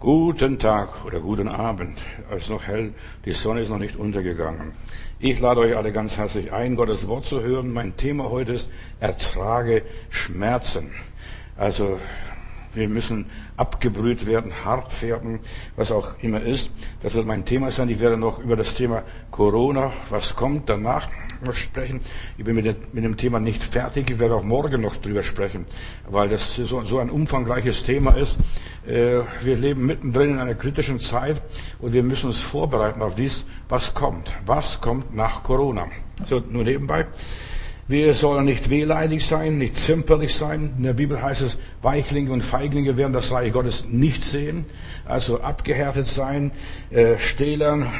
Guten Tag oder guten Abend. Es ist noch hell, die Sonne ist noch nicht untergegangen. Ich lade euch alle ganz herzlich ein, Gottes Wort zu hören. Mein Thema heute ist Ertrage Schmerzen. Also wir müssen abgebrüht werden, hart werden, was auch immer ist. Das wird mein Thema sein. Ich werde noch über das Thema Corona, was kommt danach, noch sprechen. Ich bin mit dem, Thema nicht fertig. Ich werde auch morgen noch drüber sprechen, weil das so, so ein umfangreiches Thema ist. Äh, wir leben mittendrin in einer kritischen Zeit und wir müssen uns vorbereiten auf dies, was kommt. Was kommt nach Corona? So, nur nebenbei. Wir sollen nicht wehleidig sein, nicht zimperlich sein. In der Bibel heißt es, Weichlinge und Feiglinge werden das Reich Gottes nicht sehen. Also abgehärtet sein, äh, Stählern,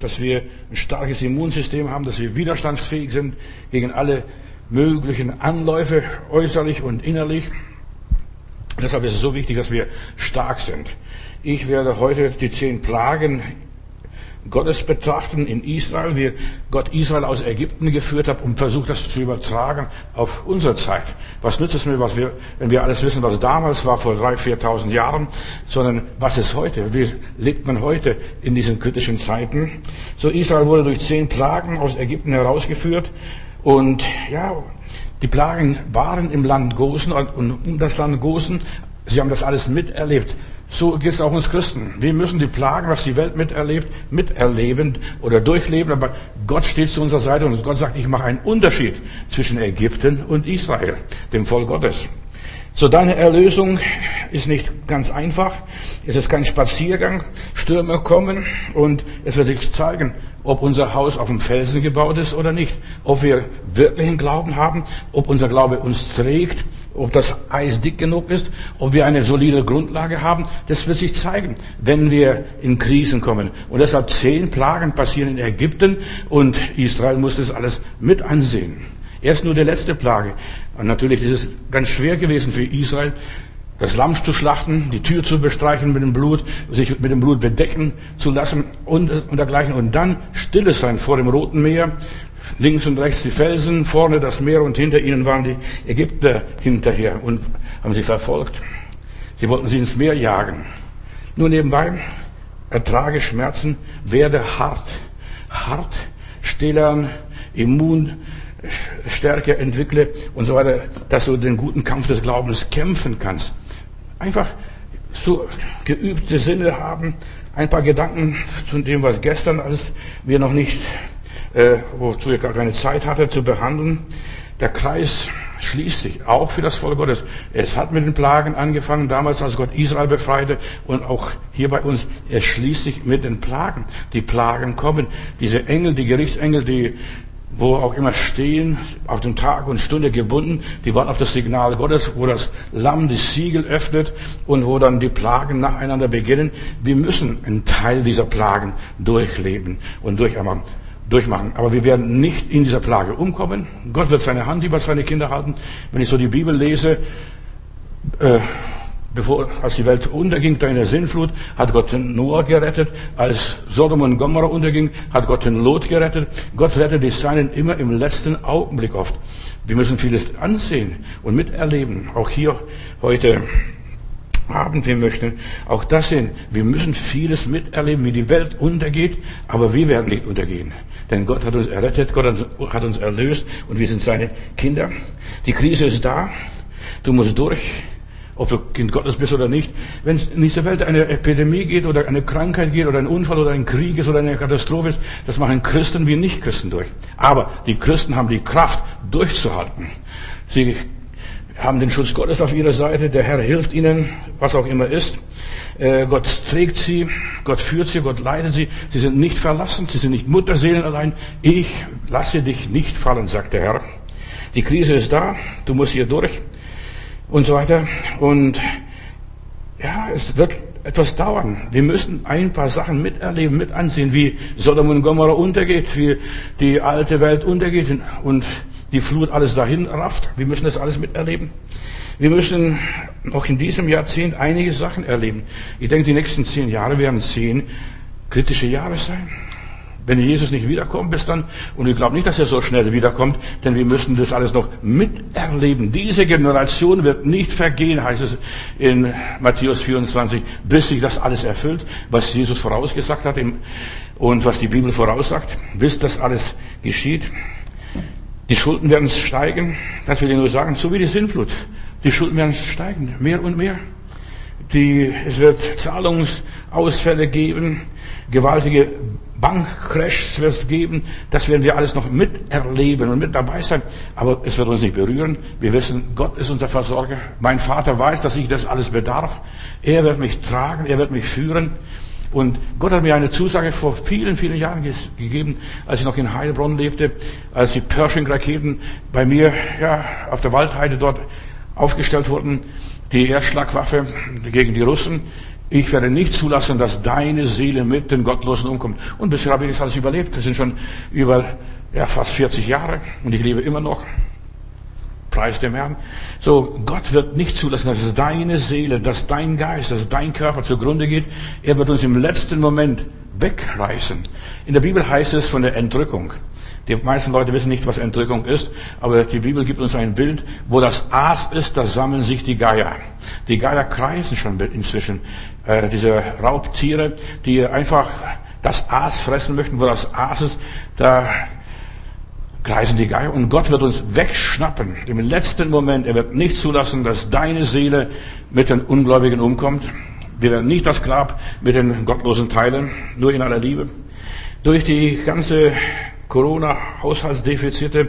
dass wir ein starkes Immunsystem haben, dass wir widerstandsfähig sind gegen alle möglichen Anläufe, äußerlich und innerlich. Deshalb ist es so wichtig, dass wir stark sind. Ich werde heute die zehn Plagen Gottes betrachten in Israel, wie Gott Israel aus Ägypten geführt hat und versucht, das zu übertragen auf unsere Zeit. Was nützt es mir, was wir, wenn wir alles wissen, was damals war, vor drei, viertausend Jahren, sondern was ist heute? Wie lebt man heute in diesen kritischen Zeiten? So, Israel wurde durch zehn Plagen aus Ägypten herausgeführt und, ja, die Plagen waren im Land Gosen und um das Land Gosen. Sie haben das alles miterlebt. So geht es auch uns Christen. Wir müssen die Plagen, was die Welt miterlebt, miterleben oder durchleben. Aber Gott steht zu unserer Seite und Gott sagt, ich mache einen Unterschied zwischen Ägypten und Israel, dem Volk Gottes. So deine Erlösung ist nicht ganz einfach. Es ist kein Spaziergang. Stürme kommen und es wird sich zeigen, ob unser Haus auf dem Felsen gebaut ist oder nicht. Ob wir wirklichen Glauben haben, ob unser Glaube uns trägt ob das Eis dick genug ist, ob wir eine solide Grundlage haben, das wird sich zeigen, wenn wir in Krisen kommen. Und deshalb zehn Plagen passieren in Ägypten und Israel muss das alles mit ansehen. Erst nur die letzte Plage. Und natürlich ist es ganz schwer gewesen für Israel, das Lamm zu schlachten, die Tür zu bestreichen mit dem Blut, sich mit dem Blut bedecken zu lassen und, und dergleichen. Und dann stilles sein vor dem Roten Meer, Links und rechts die Felsen, vorne das Meer und hinter ihnen waren die Ägypter hinterher und haben sie verfolgt. Sie wollten sie ins Meer jagen. Nur nebenbei, ertrage Schmerzen, werde hart. Hart, stillern, Immunstärke entwickle und so weiter, dass du den guten Kampf des Glaubens kämpfen kannst. Einfach so geübte Sinne haben, ein paar Gedanken zu dem, was gestern alles wir noch nicht äh, wozu ich gar keine Zeit hatte zu behandeln. Der Kreis schließt sich, auch für das Volk Gottes. Es hat mit den Plagen angefangen, damals als Gott Israel befreite und auch hier bei uns. Es schließt sich mit den Plagen. Die Plagen kommen. Diese Engel, die Gerichtsengel, die wo auch immer stehen, auf dem Tag und Stunde gebunden, die warten auf das Signal Gottes, wo das Lamm die Siegel öffnet und wo dann die Plagen nacheinander beginnen. Wir müssen einen Teil dieser Plagen durchleben und durchmachen. Aber wir werden nicht in dieser Plage umkommen. Gott wird seine Hand über seine Kinder halten. Wenn ich so die Bibel lese, äh, bevor, als die Welt unterging, in der Sinnflut, hat Gott den Noah gerettet. Als Sodom und Gomorra unterging, hat Gott den Lot gerettet. Gott rettet die Seinen immer im letzten Augenblick oft. Wir müssen vieles ansehen und miterleben. Auch hier heute Abend, wir möchten auch das sehen. Wir müssen vieles miterleben, wie die Welt untergeht, aber wir werden nicht untergehen. Denn Gott hat uns errettet, Gott hat uns erlöst und wir sind seine Kinder. Die Krise ist da. Du musst durch, ob du Kind Gottes bist oder nicht. Wenn es in dieser Welt eine Epidemie geht oder eine Krankheit geht oder ein Unfall oder ein Krieg ist oder eine Katastrophe ist, das machen Christen wie Nicht-Christen durch. Aber die Christen haben die Kraft, durchzuhalten. Sie haben den Schutz Gottes auf ihrer Seite. Der Herr hilft ihnen, was auch immer ist. Äh, Gott trägt sie, Gott führt sie, Gott leitet sie. Sie sind nicht verlassen, sie sind nicht Mutterseelen allein. Ich lasse dich nicht fallen, sagt der Herr. Die Krise ist da, du musst hier durch und so weiter. Und ja, es wird etwas dauern. Wir müssen ein paar Sachen miterleben, mit ansehen, wie Sodom und Gomorra untergeht, wie die alte Welt untergeht und die Flut alles dahin rafft. Wir müssen das alles miterleben. Wir müssen noch in diesem Jahrzehnt einige Sachen erleben. Ich denke, die nächsten zehn Jahre werden zehn kritische Jahre sein. Wenn Jesus nicht wiederkommt bis dann, und ich glaube nicht, dass er so schnell wiederkommt, denn wir müssen das alles noch miterleben. Diese Generation wird nicht vergehen, heißt es in Matthäus 24, bis sich das alles erfüllt, was Jesus vorausgesagt hat und was die Bibel voraussagt, bis das alles geschieht. Die Schulden werden steigen, das will ich nur sagen, so wie die Sintflut. Die Schulden werden steigen, mehr und mehr. Die, es wird Zahlungsausfälle geben, gewaltige Bankcrashs wird es geben. Das werden wir alles noch miterleben und mit dabei sein. Aber es wird uns nicht berühren. Wir wissen, Gott ist unser Versorger. Mein Vater weiß, dass ich das alles bedarf. Er wird mich tragen, er wird mich führen. Und Gott hat mir eine Zusage vor vielen, vielen Jahren gegeben, als ich noch in Heilbronn lebte, als die Pershing-Raketen bei mir ja, auf der Waldheide dort aufgestellt wurden, die Erstschlagwaffe gegen die Russen. Ich werde nicht zulassen, dass deine Seele mit den Gottlosen umkommt. Und bisher habe ich das alles überlebt. Das sind schon über ja, fast 40 Jahre und ich lebe immer noch. Preis dem Herrn. So, Gott wird nicht zulassen, dass deine Seele, dass dein Geist, dass dein Körper zugrunde geht. Er wird uns im letzten Moment wegreißen. In der Bibel heißt es von der Entrückung. Die meisten Leute wissen nicht, was Entrückung ist, aber die Bibel gibt uns ein Bild, wo das Aas ist, da sammeln sich die Geier. Die Geier kreisen schon inzwischen. Äh, diese Raubtiere, die einfach das Aas fressen möchten, wo das Aas ist, da kreisen die Geier und Gott wird uns wegschnappen. Im letzten Moment, er wird nicht zulassen, dass deine Seele mit den Ungläubigen umkommt. Wir werden nicht das Grab mit den Gottlosen teilen, nur in aller Liebe. Durch die ganze Corona-Haushaltsdefizite,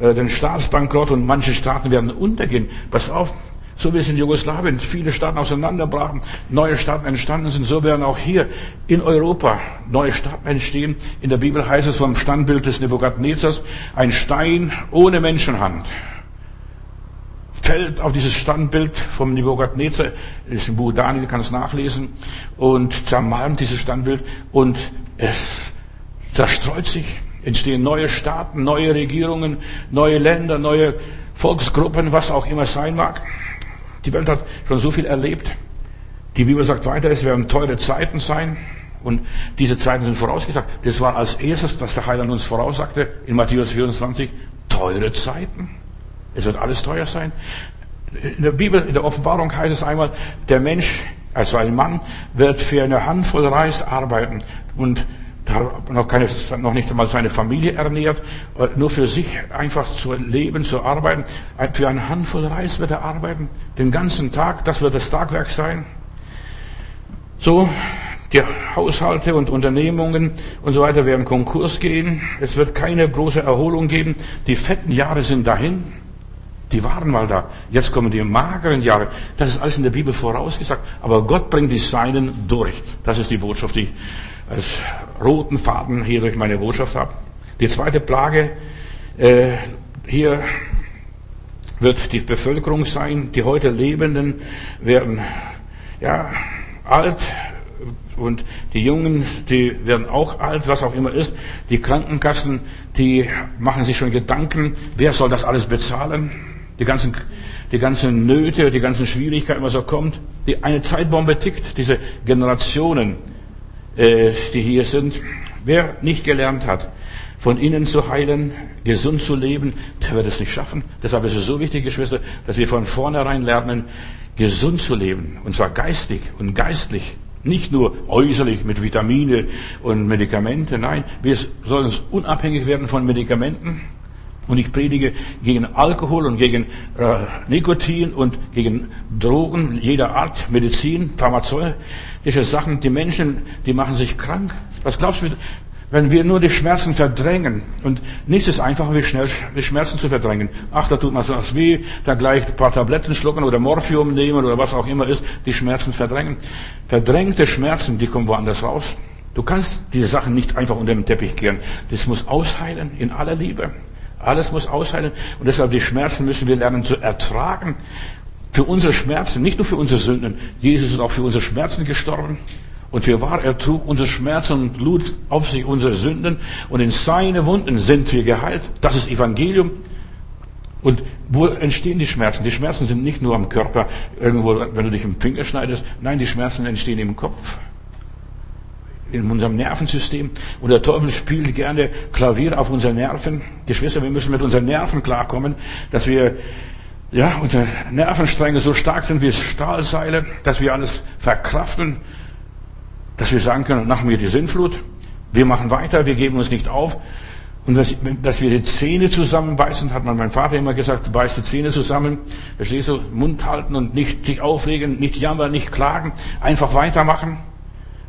äh, den Staatsbankrott und manche Staaten werden untergehen. Pass auf, so wie es in Jugoslawien viele Staaten auseinanderbrachen, neue Staaten entstanden sind, so werden auch hier in Europa neue Staaten entstehen. In der Bibel heißt es vom Standbild des Nebukadnezars, ein Stein ohne Menschenhand fällt auf dieses Standbild vom Nebukadnezar, ist im Buch Daniel, kann es nachlesen, und zermalmt dieses Standbild und es zerstreut sich entstehen neue Staaten, neue Regierungen, neue Länder, neue Volksgruppen, was auch immer sein mag. Die Welt hat schon so viel erlebt. Die Bibel sagt weiter, es werden teure Zeiten sein. Und diese Zeiten sind vorausgesagt. Das war als erstes, was der Heiland uns voraussagte in Matthäus 24. Teure Zeiten. Es wird alles teuer sein. In der Bibel, in der Offenbarung heißt es einmal, der Mensch, also ein Mann, wird für eine Handvoll Reis arbeiten und noch, keine, noch nicht einmal seine Familie ernährt, äh, nur für sich einfach zu leben, zu arbeiten. Für eine Handvoll Reis wird er arbeiten, den ganzen Tag, das wird das Tagwerk sein. So, die Haushalte und Unternehmungen und so weiter werden Konkurs gehen. Es wird keine große Erholung geben. Die fetten Jahre sind dahin. Die waren mal da. Jetzt kommen die mageren Jahre. Das ist alles in der Bibel vorausgesagt. Aber Gott bringt die Seinen durch. Das ist die Botschaft, die ich als roten Faden hier durch meine Botschaft habe. Die zweite Plage äh, hier wird die Bevölkerung sein. Die heute Lebenden werden ja alt und die Jungen, die werden auch alt, was auch immer ist. Die Krankenkassen, die machen sich schon Gedanken, wer soll das alles bezahlen? Die ganzen, die ganzen Nöte, die ganzen Schwierigkeiten, was auch kommt. Die, eine Zeitbombe tickt, diese Generationen äh, die hier sind. Wer nicht gelernt hat, von innen zu heilen, gesund zu leben, der wird es nicht schaffen. Deshalb ist es so wichtig, Geschwister, dass wir von vornherein lernen, gesund zu leben. Und zwar geistig und geistlich. Nicht nur äußerlich mit Vitamine und Medikamente. Nein, wir sollen unabhängig werden von Medikamenten. Und ich predige gegen Alkohol und gegen äh, Nikotin und gegen Drogen jeder Art, Medizin, pharmazeutische Sachen. Die Menschen, die machen sich krank. Was glaubst du, wenn wir nur die Schmerzen verdrängen? Und nichts ist einfacher, wie schnell die Schmerzen zu verdrängen. Ach, da tut man was weh, da gleich ein paar Tabletten schlucken oder Morphium nehmen oder was auch immer ist, die Schmerzen verdrängen. Verdrängte Schmerzen, die kommen woanders raus. Du kannst diese Sachen nicht einfach unter den Teppich kehren. Das muss ausheilen in aller Liebe. Alles muss ausheilen. Und deshalb die Schmerzen müssen wir lernen zu ertragen. Für unsere Schmerzen, nicht nur für unsere Sünden. Jesus ist auch für unsere Schmerzen gestorben. Und für wahr, er trug unsere Schmerzen und lud auf sich unsere Sünden. Und in seine Wunden sind wir geheilt. Das ist Evangelium. Und wo entstehen die Schmerzen? Die Schmerzen sind nicht nur am Körper, irgendwo, wenn du dich im Finger schneidest. Nein, die Schmerzen entstehen im Kopf. in unserem Nervensystem. Und der Teufel spielt gerne Klavier auf unsere Nerven. Geschwister, wir müssen mit unseren Nerven klarkommen, dass wir, ja, unsere Nervenstränge so stark sind wie Stahlseile, dass wir alles verkraften, dass wir sagen können, nach mir die Sinnflut. Wir machen weiter, wir geben uns nicht auf. Und dass wir die Zähne zusammenbeißen, hat mein Vater immer gesagt, beiß die Zähne zusammen. Verstehst du? Mund halten und nicht sich aufregen, nicht jammern, nicht klagen, einfach weitermachen.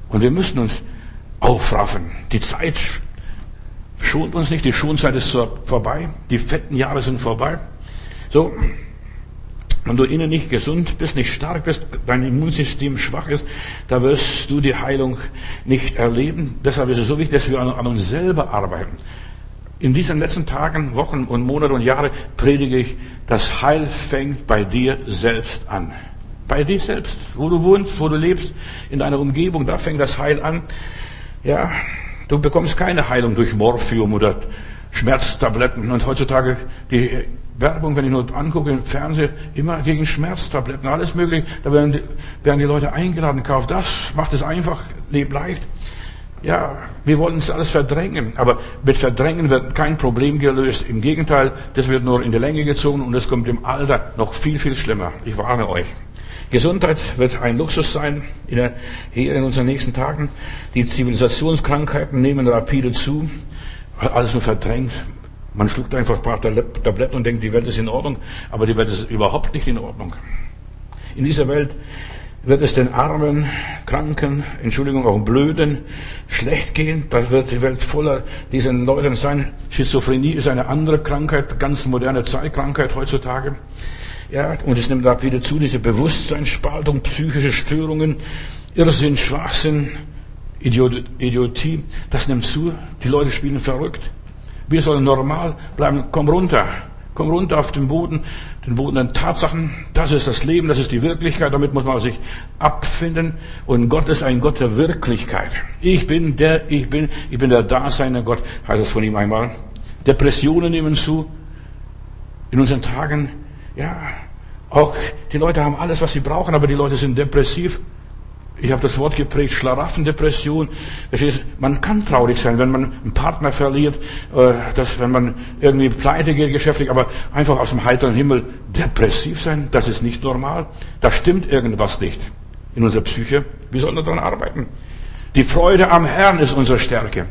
Und wir müssen uns aufraffen. Die Zeit schont uns nicht, die Schonzeit ist vorbei, die fetten Jahre sind vorbei. So, wenn du innen nicht gesund bist, nicht stark bist, dein Immunsystem schwach ist, da wirst du die Heilung nicht erleben. Deshalb ist es so wichtig, dass wir an uns selber arbeiten. In diesen letzten Tagen, Wochen und Monate und Jahre predige ich, das Heil fängt bei dir selbst an. Bei dir selbst, wo du wohnst, wo du lebst, in deiner Umgebung, da fängt das Heil an. Ja, du bekommst keine Heilung durch Morphium oder Schmerztabletten. Und heutzutage die Werbung, wenn ich nur angucke im Fernsehen, immer gegen Schmerztabletten, alles mögliche. Da werden die, werden die Leute eingeladen, kauft das, macht es einfach, lebt leicht. Ja, wir wollen es alles verdrängen, aber mit Verdrängen wird kein Problem gelöst. Im Gegenteil, das wird nur in die Länge gezogen und es kommt im Alter noch viel, viel schlimmer. Ich warne euch. Gesundheit wird ein Luxus sein in der, hier in unseren nächsten Tagen. Die Zivilisationskrankheiten nehmen rapide zu. Alles nur verdrängt. Man schluckt einfach ein paar Tabletten und denkt, die Welt ist in Ordnung. Aber die Welt ist überhaupt nicht in Ordnung. In dieser Welt wird es den Armen, Kranken, Entschuldigung, auch Blöden schlecht gehen. Da wird die Welt voller diesen Leuten sein. Schizophrenie ist eine andere Krankheit, ganz moderne Zeitkrankheit heutzutage. Ja, und es nimmt rapide zu, diese Bewusstseinsspaltung, psychische Störungen, Irrsinn, Schwachsinn, Idiotie, das nimmt zu. Die Leute spielen verrückt. Wir sollen normal bleiben. Komm runter. Komm runter auf den Boden, den Boden der Tatsachen. Das ist das Leben, das ist die Wirklichkeit. Damit muss man sich abfinden. Und Gott ist ein Gott der Wirklichkeit. Ich bin der, ich bin, ich bin der Daseiner Gott, heißt es von ihm einmal. Depressionen nehmen zu. In unseren Tagen ja, auch die Leute haben alles, was sie brauchen, aber die Leute sind depressiv. Ich habe das Wort geprägt, Schlaraffendepression. Man kann traurig sein, wenn man einen Partner verliert, äh, dass, wenn man irgendwie pleite geht geschäftlich, aber einfach aus dem heiteren Himmel depressiv sein, das ist nicht normal. Da stimmt irgendwas nicht in unserer Psyche. Wir sollen daran arbeiten. Die Freude am Herrn ist unsere Stärke.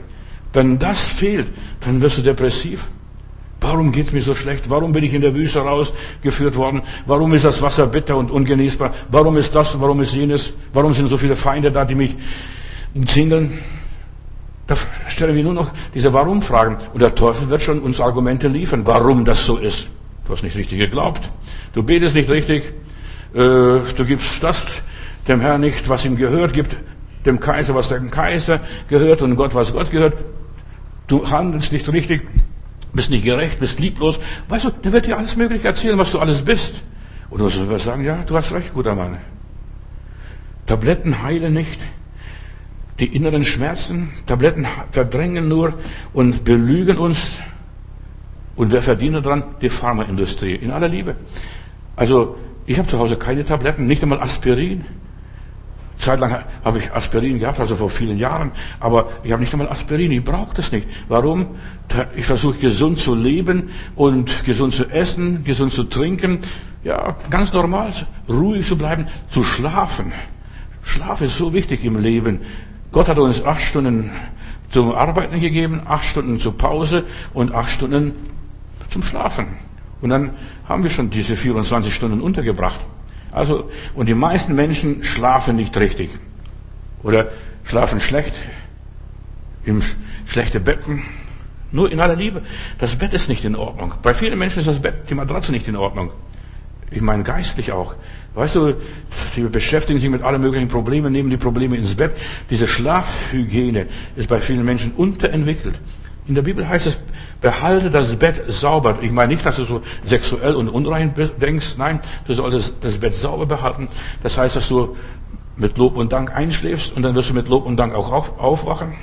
Wenn das fehlt, dann wirst du depressiv. Warum geht's mir so schlecht? Warum bin ich in der Wüste rausgeführt worden? Warum ist das Wasser bitter und ungenießbar? Warum ist das? Warum ist jenes? Warum sind so viele Feinde da, die mich umzingeln? Da stellen wir nur noch diese Warum-Fragen. Und der Teufel wird schon uns Argumente liefern, warum das so ist. Du hast nicht richtig geglaubt. Du betest nicht richtig. Äh, du gibst das dem Herrn nicht, was ihm gehört. Gib dem Kaiser, was dem Kaiser gehört und Gott, was Gott gehört. Du handelst nicht richtig bist nicht gerecht, bist lieblos. Weißt du, der wird dir alles Mögliche erzählen, was du alles bist. Und du wirst sagen, ja, du hast recht, guter Mann. Tabletten heilen nicht. Die inneren Schmerzen, Tabletten verdrängen nur und belügen uns. Und wer verdient daran? Die Pharmaindustrie, in aller Liebe. Also, ich habe zu Hause keine Tabletten, nicht einmal Aspirin. Zeitlang habe ich Aspirin gehabt, also vor vielen Jahren, aber ich habe nicht einmal Aspirin, ich brauche das nicht. Warum? Ich versuche gesund zu leben und gesund zu essen, gesund zu trinken, ja, ganz normal, ruhig zu bleiben, zu schlafen. Schlaf ist so wichtig im Leben. Gott hat uns acht Stunden zum Arbeiten gegeben, acht Stunden zur Pause und acht Stunden zum Schlafen. Und dann haben wir schon diese 24 Stunden untergebracht. Also, und die meisten Menschen schlafen nicht richtig. Oder schlafen schlecht, im schlechten Betten. Nur in aller Liebe. Das Bett ist nicht in Ordnung. Bei vielen Menschen ist das Bett, die Matratze nicht in Ordnung. Ich meine geistlich auch. Weißt du, die beschäftigen sich mit allen möglichen Problemen, nehmen die Probleme ins Bett. Diese Schlafhygiene ist bei vielen Menschen unterentwickelt. In der Bibel heißt es, behalte das Bett sauber. Ich meine nicht, dass du so sexuell und unrein denkst. Nein, du solltest das Bett sauber behalten. Das heißt, dass du mit Lob und Dank einschläfst und dann wirst du mit Lob und Dank auch aufwachen.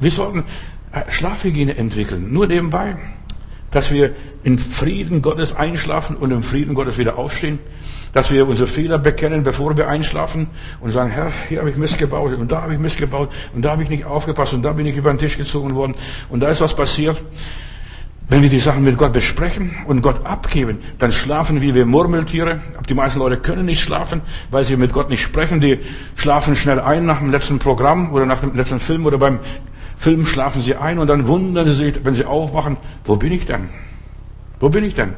Wir sollten äh, Schlafhygiene entwickeln. Nur nebenbei, dass wir in Frieden Gottes einschlafen und im Frieden Gottes wieder aufstehen. Dass wir unsere Fehler bekennen, bevor wir einschlafen und sagen, Herr, hier habe ich missgebaut und da habe ich missgebaut und da habe ich nicht aufgepasst und da bin ich über den Tisch gezogen worden und da ist was passiert. Wenn wir die Sachen mit Gott besprechen und Gott abgeben, dann schlafen wir wie Murmeltiere. Die meisten Leute können nicht schlafen, weil sie mit Gott nicht sprechen. Die schlafen schnell ein nach dem letzten Programm oder nach dem letzten Film oder beim Film schlafen sie ein und dann wundern sie sich, wenn sie aufwachen, wo bin ich denn? Wo bin ich denn?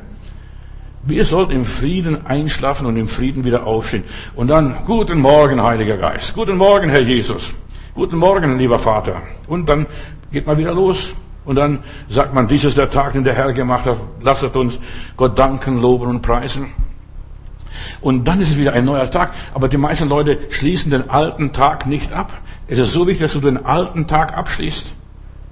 Wir sollten im Frieden einschlafen und im Frieden wieder aufstehen. Und dann, guten Morgen, Heiliger Geist. Guten Morgen, Herr Jesus. Guten Morgen, lieber Vater. Und dann geht man wieder los. Und dann sagt man, dies ist der Tag, den der Herr gemacht hat. Lasset uns Gott danken, loben und preisen. Und dann ist es wieder ein neuer Tag. Aber die meisten Leute schließen den alten Tag nicht ab. Es ist so wichtig, dass du den alten Tag abschließt.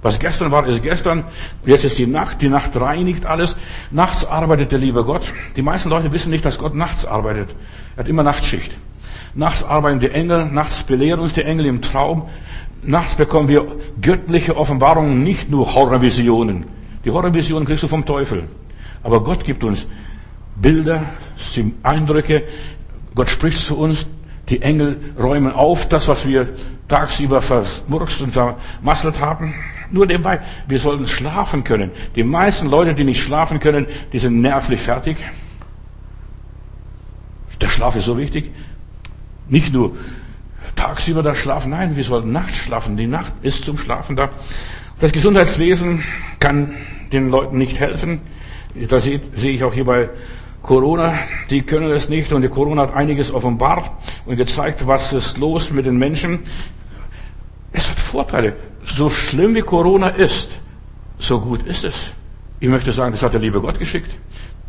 Was gestern war, ist gestern. Jetzt ist die Nacht. Die Nacht reinigt alles. Nachts arbeitet der liebe Gott. Die meisten Leute wissen nicht, dass Gott nachts arbeitet. Er hat immer Nachtschicht. Nachts arbeiten die Engel. Nachts belehren uns die Engel im Traum. Nachts bekommen wir göttliche Offenbarungen, nicht nur Horrorvisionen. Die Horrorvisionen kriegst du vom Teufel. Aber Gott gibt uns Bilder, Eindrücke. Gott spricht zu uns. Die Engel räumen auf das, was wir tagsüber vermurkst und vermasselt haben. Nur nebenbei, wir sollten schlafen können. Die meisten Leute, die nicht schlafen können, die sind nervlich fertig. Der Schlaf ist so wichtig. Nicht nur tagsüber das Schlafen, nein, wir sollten nachts schlafen. Die Nacht ist zum Schlafen da. Das Gesundheitswesen kann den Leuten nicht helfen. Das sehe ich auch hier bei Corona, die können es nicht und die Corona hat einiges offenbart und gezeigt, was ist los mit den Menschen. Es hat Vorteile. So schlimm wie Corona ist, so gut ist es. Ich möchte sagen, das hat der liebe Gott geschickt.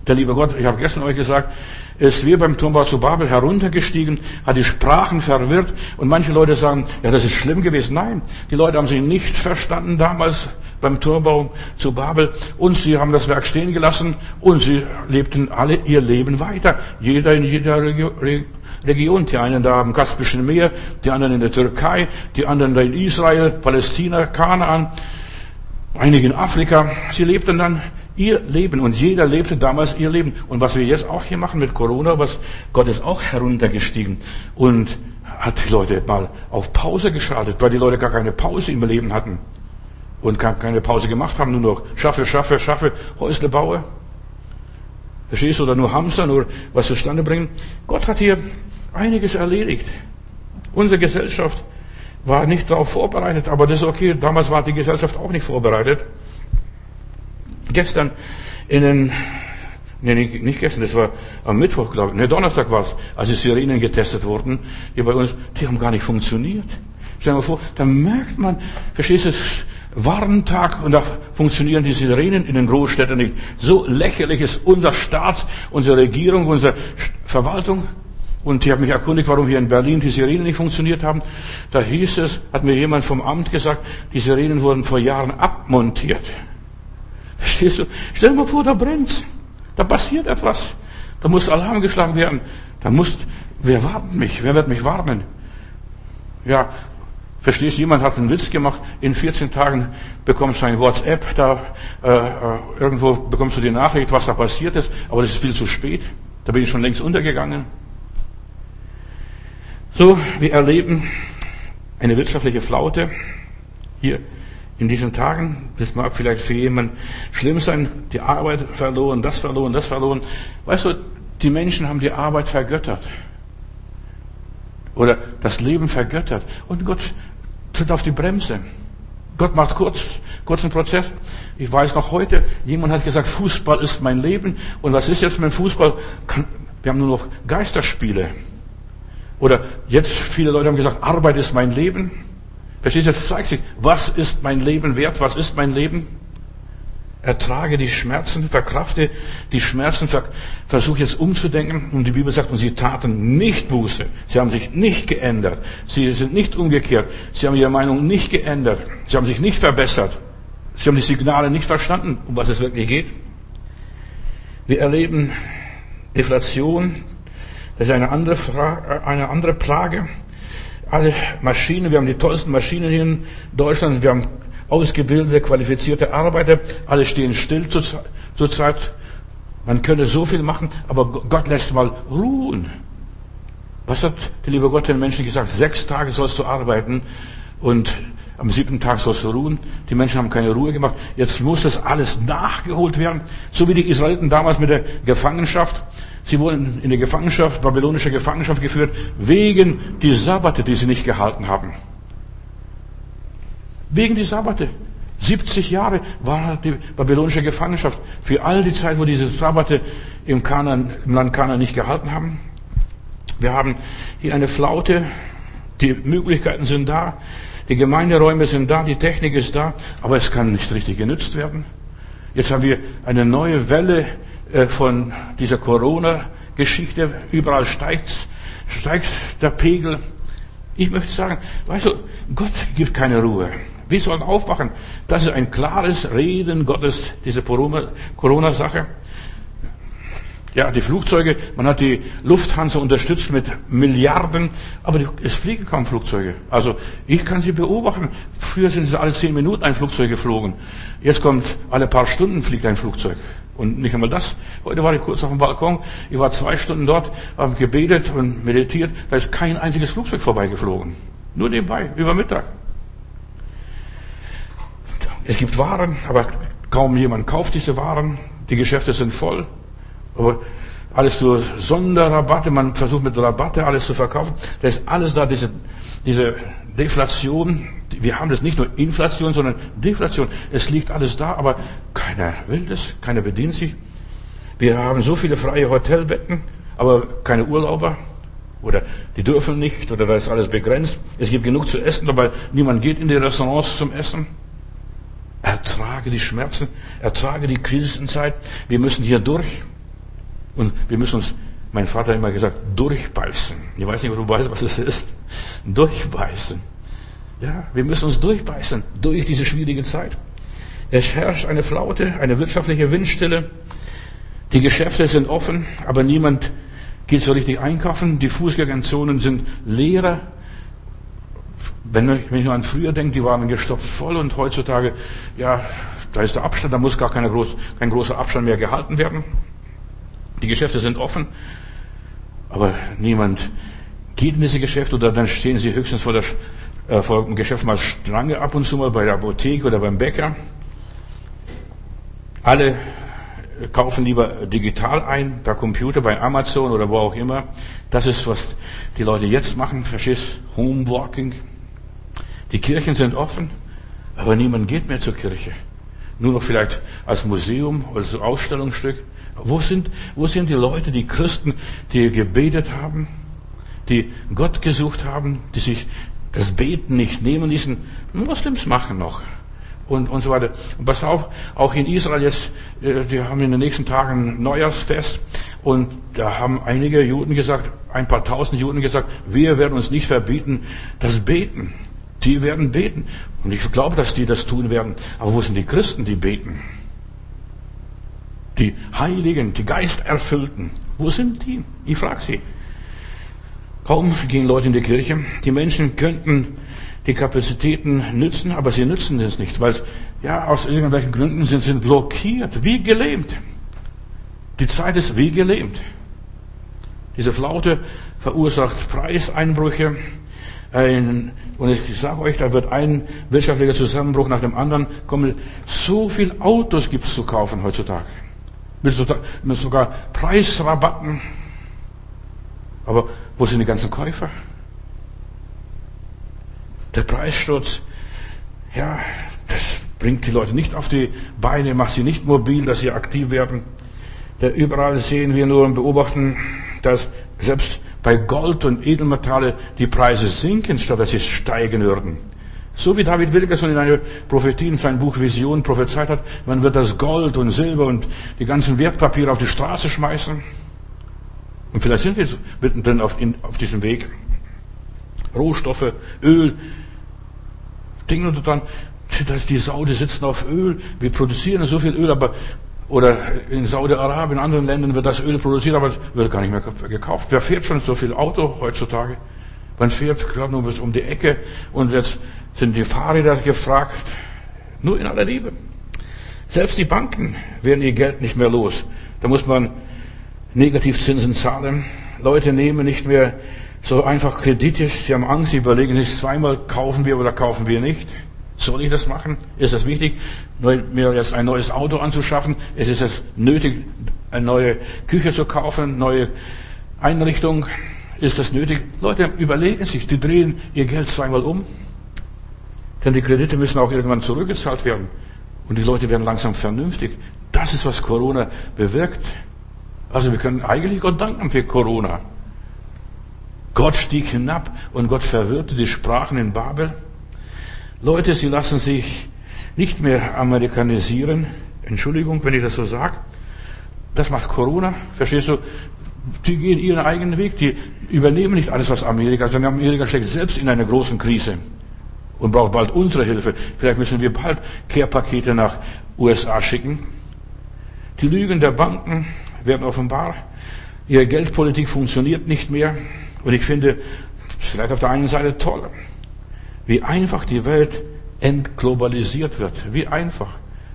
Der liebe Gott, ich habe gestern euch gesagt, ist wie beim Turmbau zu Babel heruntergestiegen, hat die Sprachen verwirrt und manche Leute sagen, ja, das ist schlimm gewesen. Nein, die Leute haben sich nicht verstanden damals beim Turmbau zu Babel und sie haben das Werk stehen gelassen und sie lebten alle ihr Leben weiter. Jeder in jeder Region. Die einen da am Kaspischen Meer, die anderen in der Türkei, die anderen da in Israel, Palästina, Kanaan, einige in Afrika. Sie lebten dann ihr Leben und jeder lebte damals ihr Leben. Und was wir jetzt auch hier machen mit Corona, was Gott ist auch heruntergestiegen und hat die Leute mal auf Pause geschaltet, weil die Leute gar keine Pause im Leben hatten und keine Pause gemacht haben, nur noch schaffe, schaffe, schaffe, Häusle baue. Verstehst du? Oder nur Hamster, nur was zustande bringen. Gott hat hier einiges erledigt. Unsere Gesellschaft war nicht darauf vorbereitet, aber das ist okay. Damals war die Gesellschaft auch nicht vorbereitet. Gestern in den, nee, nicht gestern, das war am Mittwoch, glaube ich, ne, Donnerstag war es, als die Sirenen getestet wurden, hier bei uns, die haben gar nicht funktioniert. Stell dir mal vor, da merkt man, verstehst du, Warntag und da funktionieren die Sirenen in den Großstädten nicht. So lächerlich ist unser Staat, unsere Regierung, unsere Verwaltung. Und ich habe mich erkundigt, warum hier in Berlin die Sirenen nicht funktioniert haben. Da hieß es, hat mir jemand vom Amt gesagt, die Sirenen wurden vor Jahren abmontiert. Verstehst du? Stell dir mal vor, da brennt's. Da passiert etwas. Da muss Alarm geschlagen werden. Da muss, wer wartet mich? Wer wird mich warnen? Ja, verstehst du, jemand hat einen Witz gemacht, in 14 Tagen bekommst du ein WhatsApp, da äh, äh, irgendwo bekommst du die Nachricht, was da passiert ist, aber das ist viel zu spät. Da bin ich schon längst untergegangen. So, wir erleben eine wirtschaftliche Flaute hier in diesen Tagen. Das mag vielleicht für jemanden schlimm sein, die Arbeit verloren, das verloren, das verloren. Weißt du, die Menschen haben die Arbeit vergöttert. Oder das Leben vergöttert. Und Gott tritt auf die Bremse. Gott macht kurz, kurzen Prozess. Ich weiß noch heute, jemand hat gesagt, Fußball ist mein Leben. Und was ist jetzt mit dem Fußball? Wir haben nur noch Geisterspiele. Oder jetzt, viele Leute haben gesagt, Arbeit ist mein Leben. Verstehst du, jetzt zeigt sich, was ist mein Leben wert, was ist mein Leben? Ertrage die Schmerzen, verkrafte die Schmerzen, versuche jetzt umzudenken. Und die Bibel sagt, und sie taten nicht Buße. Sie haben sich nicht geändert. Sie sind nicht umgekehrt. Sie haben ihre Meinung nicht geändert. Sie haben sich nicht verbessert. Sie haben die Signale nicht verstanden, um was es wirklich geht. Wir erleben Deflation. Das ist eine andere, Frage, eine andere Plage alle Maschinen, wir haben die tollsten Maschinen hier in Deutschland, wir haben ausgebildete, qualifizierte Arbeiter, alle stehen still zurzeit. Man könnte so viel machen, aber Gott lässt mal ruhen. Was hat der liebe Gott den Menschen gesagt? Sechs Tage sollst du arbeiten und am siebten Tag sollst du ruhen. Die Menschen haben keine Ruhe gemacht. Jetzt muss das alles nachgeholt werden. So wie die Israeliten damals mit der Gefangenschaft. Sie wurden in die Gefangenschaft, babylonische Gefangenschaft geführt, wegen die Sabbate, die sie nicht gehalten haben. Wegen die Sabbate. 70 Jahre war die babylonische Gefangenschaft. Für all die Zeit, wo diese Sabbate im, Kanan, im Land Kanan nicht gehalten haben. Wir haben hier eine Flaute. Die Möglichkeiten sind da. Die Gemeinderäume sind da. Die Technik ist da. Aber es kann nicht richtig genützt werden. Jetzt haben wir eine neue Welle äh, von dieser Corona-Geschichte. Überall steigt, steigt der Pegel. Ich möchte sagen, weißt du, Gott gibt keine Ruhe. Wir sollen aufwachen. Das ist ein klares Reden Gottes, diese Corona-Sache. Ja, die Flugzeuge, man hat die Lufthansa unterstützt mit Milliarden, aber es fliegen kaum Flugzeuge. Also ich kann sie beobachten. Früher sind sie alle zehn Minuten ein Flugzeug geflogen. Jetzt kommt alle paar Stunden fliegt ein Flugzeug. Und nicht einmal das. Heute war ich kurz auf dem Balkon. Ich war zwei Stunden dort, habe gebetet und meditiert. Da ist kein einziges Flugzeug vorbeigeflogen. Nur nebenbei, über Mittag. Es gibt Waren, aber kaum jemand kauft diese Waren. Die Geschäfte sind voll. Aber alles so Sonderrabatte, man versucht mit Rabatte alles zu verkaufen. Da ist alles da, diese, diese Deflation. Wir haben das nicht nur Inflation, sondern Deflation. Es liegt alles da, aber keiner will das, keiner bedient sich. Wir haben so viele freie Hotelbetten, aber keine Urlauber. Oder die dürfen nicht, oder da ist alles begrenzt. Es gibt genug zu essen, aber niemand geht in die Restaurants zum Essen. Ertrage die Schmerzen, ertrage die Krisenzeit. Wir müssen hier durch. Und wir müssen uns, mein Vater hat immer gesagt, durchbeißen. Ich weiß nicht, ob du weißt, was es ist. Durchbeißen. Ja, wir müssen uns durchbeißen durch diese schwierige Zeit. Es herrscht eine Flaute, eine wirtschaftliche Windstille. Die Geschäfte sind offen, aber niemand geht so richtig einkaufen. Die Fußgängerzonen sind leerer. Wenn ich nur an früher denke, die waren gestopft voll und heutzutage, ja, da ist der Abstand, da muss gar kein, groß, kein großer Abstand mehr gehalten werden. Die Geschäfte sind offen, aber niemand geht in diese Geschäfte oder dann stehen sie höchstens vor, der, äh, vor dem Geschäft mal Strange ab und zu mal bei der Apotheke oder beim Bäcker. Alle kaufen lieber digital ein, per Computer, bei Amazon oder wo auch immer. Das ist, was die Leute jetzt machen, verstehst? Homewalking. Die Kirchen sind offen, aber niemand geht mehr zur Kirche. Nur noch vielleicht als Museum als Ausstellungsstück. Wo sind, wo sind die Leute, die Christen, die gebetet haben, die Gott gesucht haben, die sich das Beten nicht nehmen ließen? Moslems machen noch. Und, und so weiter. Und pass auf, auch in Israel jetzt, äh, die haben in den nächsten Tagen Neujahrsfest und da haben einige Juden gesagt, ein paar tausend Juden gesagt, wir werden uns nicht verbieten, das Beten. Die werden beten. Und ich glaube, dass die das tun werden. Aber wo sind die Christen, die beten? Die Heiligen, die Geisterfüllten. Wo sind die? Ich frage sie. Kaum gehen Leute in die Kirche. Die Menschen könnten die Kapazitäten nützen, aber sie nützen es nicht, weil ja aus irgendwelchen Gründen sind sie blockiert, wie gelähmt. Die Zeit ist wie gelähmt. Diese Flaute verursacht Preiseinbrüche, ein, und ich sage euch, da wird ein wirtschaftlicher Zusammenbruch nach dem anderen kommen. So viel Autos gibt es zu kaufen heutzutage. Mit sogar Preisrabatten. Aber wo sind die ganzen Käufer? Der Preissturz, ja, das bringt die Leute nicht auf die Beine, macht sie nicht mobil, dass sie aktiv werden. Da überall sehen wir nur und beobachten, dass selbst bei Gold und Edelmetalle die Preise sinken, statt dass sie steigen würden. So wie David Wilkerson in einer Prophetie in seinem Buch Vision prophezeit hat, man wird das Gold und Silber und die ganzen Wertpapiere auf die Straße schmeißen. Und vielleicht sind wir mittendrin auf, in, auf diesem Weg. Rohstoffe, Öl, Dinge und dann, dass die Saudi sitzen auf Öl. Wir produzieren so viel Öl, aber oder in Saudi-Arabien, in anderen Ländern wird das Öl produziert, aber es wird gar nicht mehr gekauft. Wer fährt schon so viel Auto heutzutage? Man fährt gerade nur bis um die Ecke und jetzt sind die Fahrräder gefragt. Nur in aller Liebe. Selbst die Banken werden ihr Geld nicht mehr los. Da muss man Negativzinsen zahlen. Leute nehmen nicht mehr so einfach Kredite. Sie haben Angst, sie überlegen sich zweimal, kaufen wir oder kaufen wir nicht. Soll ich das machen? Ist das wichtig, mir jetzt ein neues Auto anzuschaffen? Ist es nötig, eine neue Küche zu kaufen, neue Einrichtung? Ist das nötig? Leute überlegen sich, die drehen ihr Geld zweimal um. Denn die Kredite müssen auch irgendwann zurückgezahlt werden. Und die Leute werden langsam vernünftig. Das ist, was Corona bewirkt. Also wir können eigentlich Gott danken für Corona. Gott stieg hinab und Gott verwirrte die Sprachen in Babel. Leute, sie lassen sich nicht mehr amerikanisieren. Entschuldigung, wenn ich das so sage. Das macht Corona. Verstehst du? Die gehen ihren eigenen Weg. Die übernehmen nicht alles, was Amerika, sondern Amerika steckt selbst in einer großen Krise und braucht bald unsere Hilfe. Vielleicht müssen wir bald Care-Pakete nach USA schicken. Die Lügen der Banken werden offenbar. Ihre Geldpolitik funktioniert nicht mehr. Und ich finde, es vielleicht auf der einen Seite toll, wie einfach die Welt entglobalisiert wird. Wie einfach.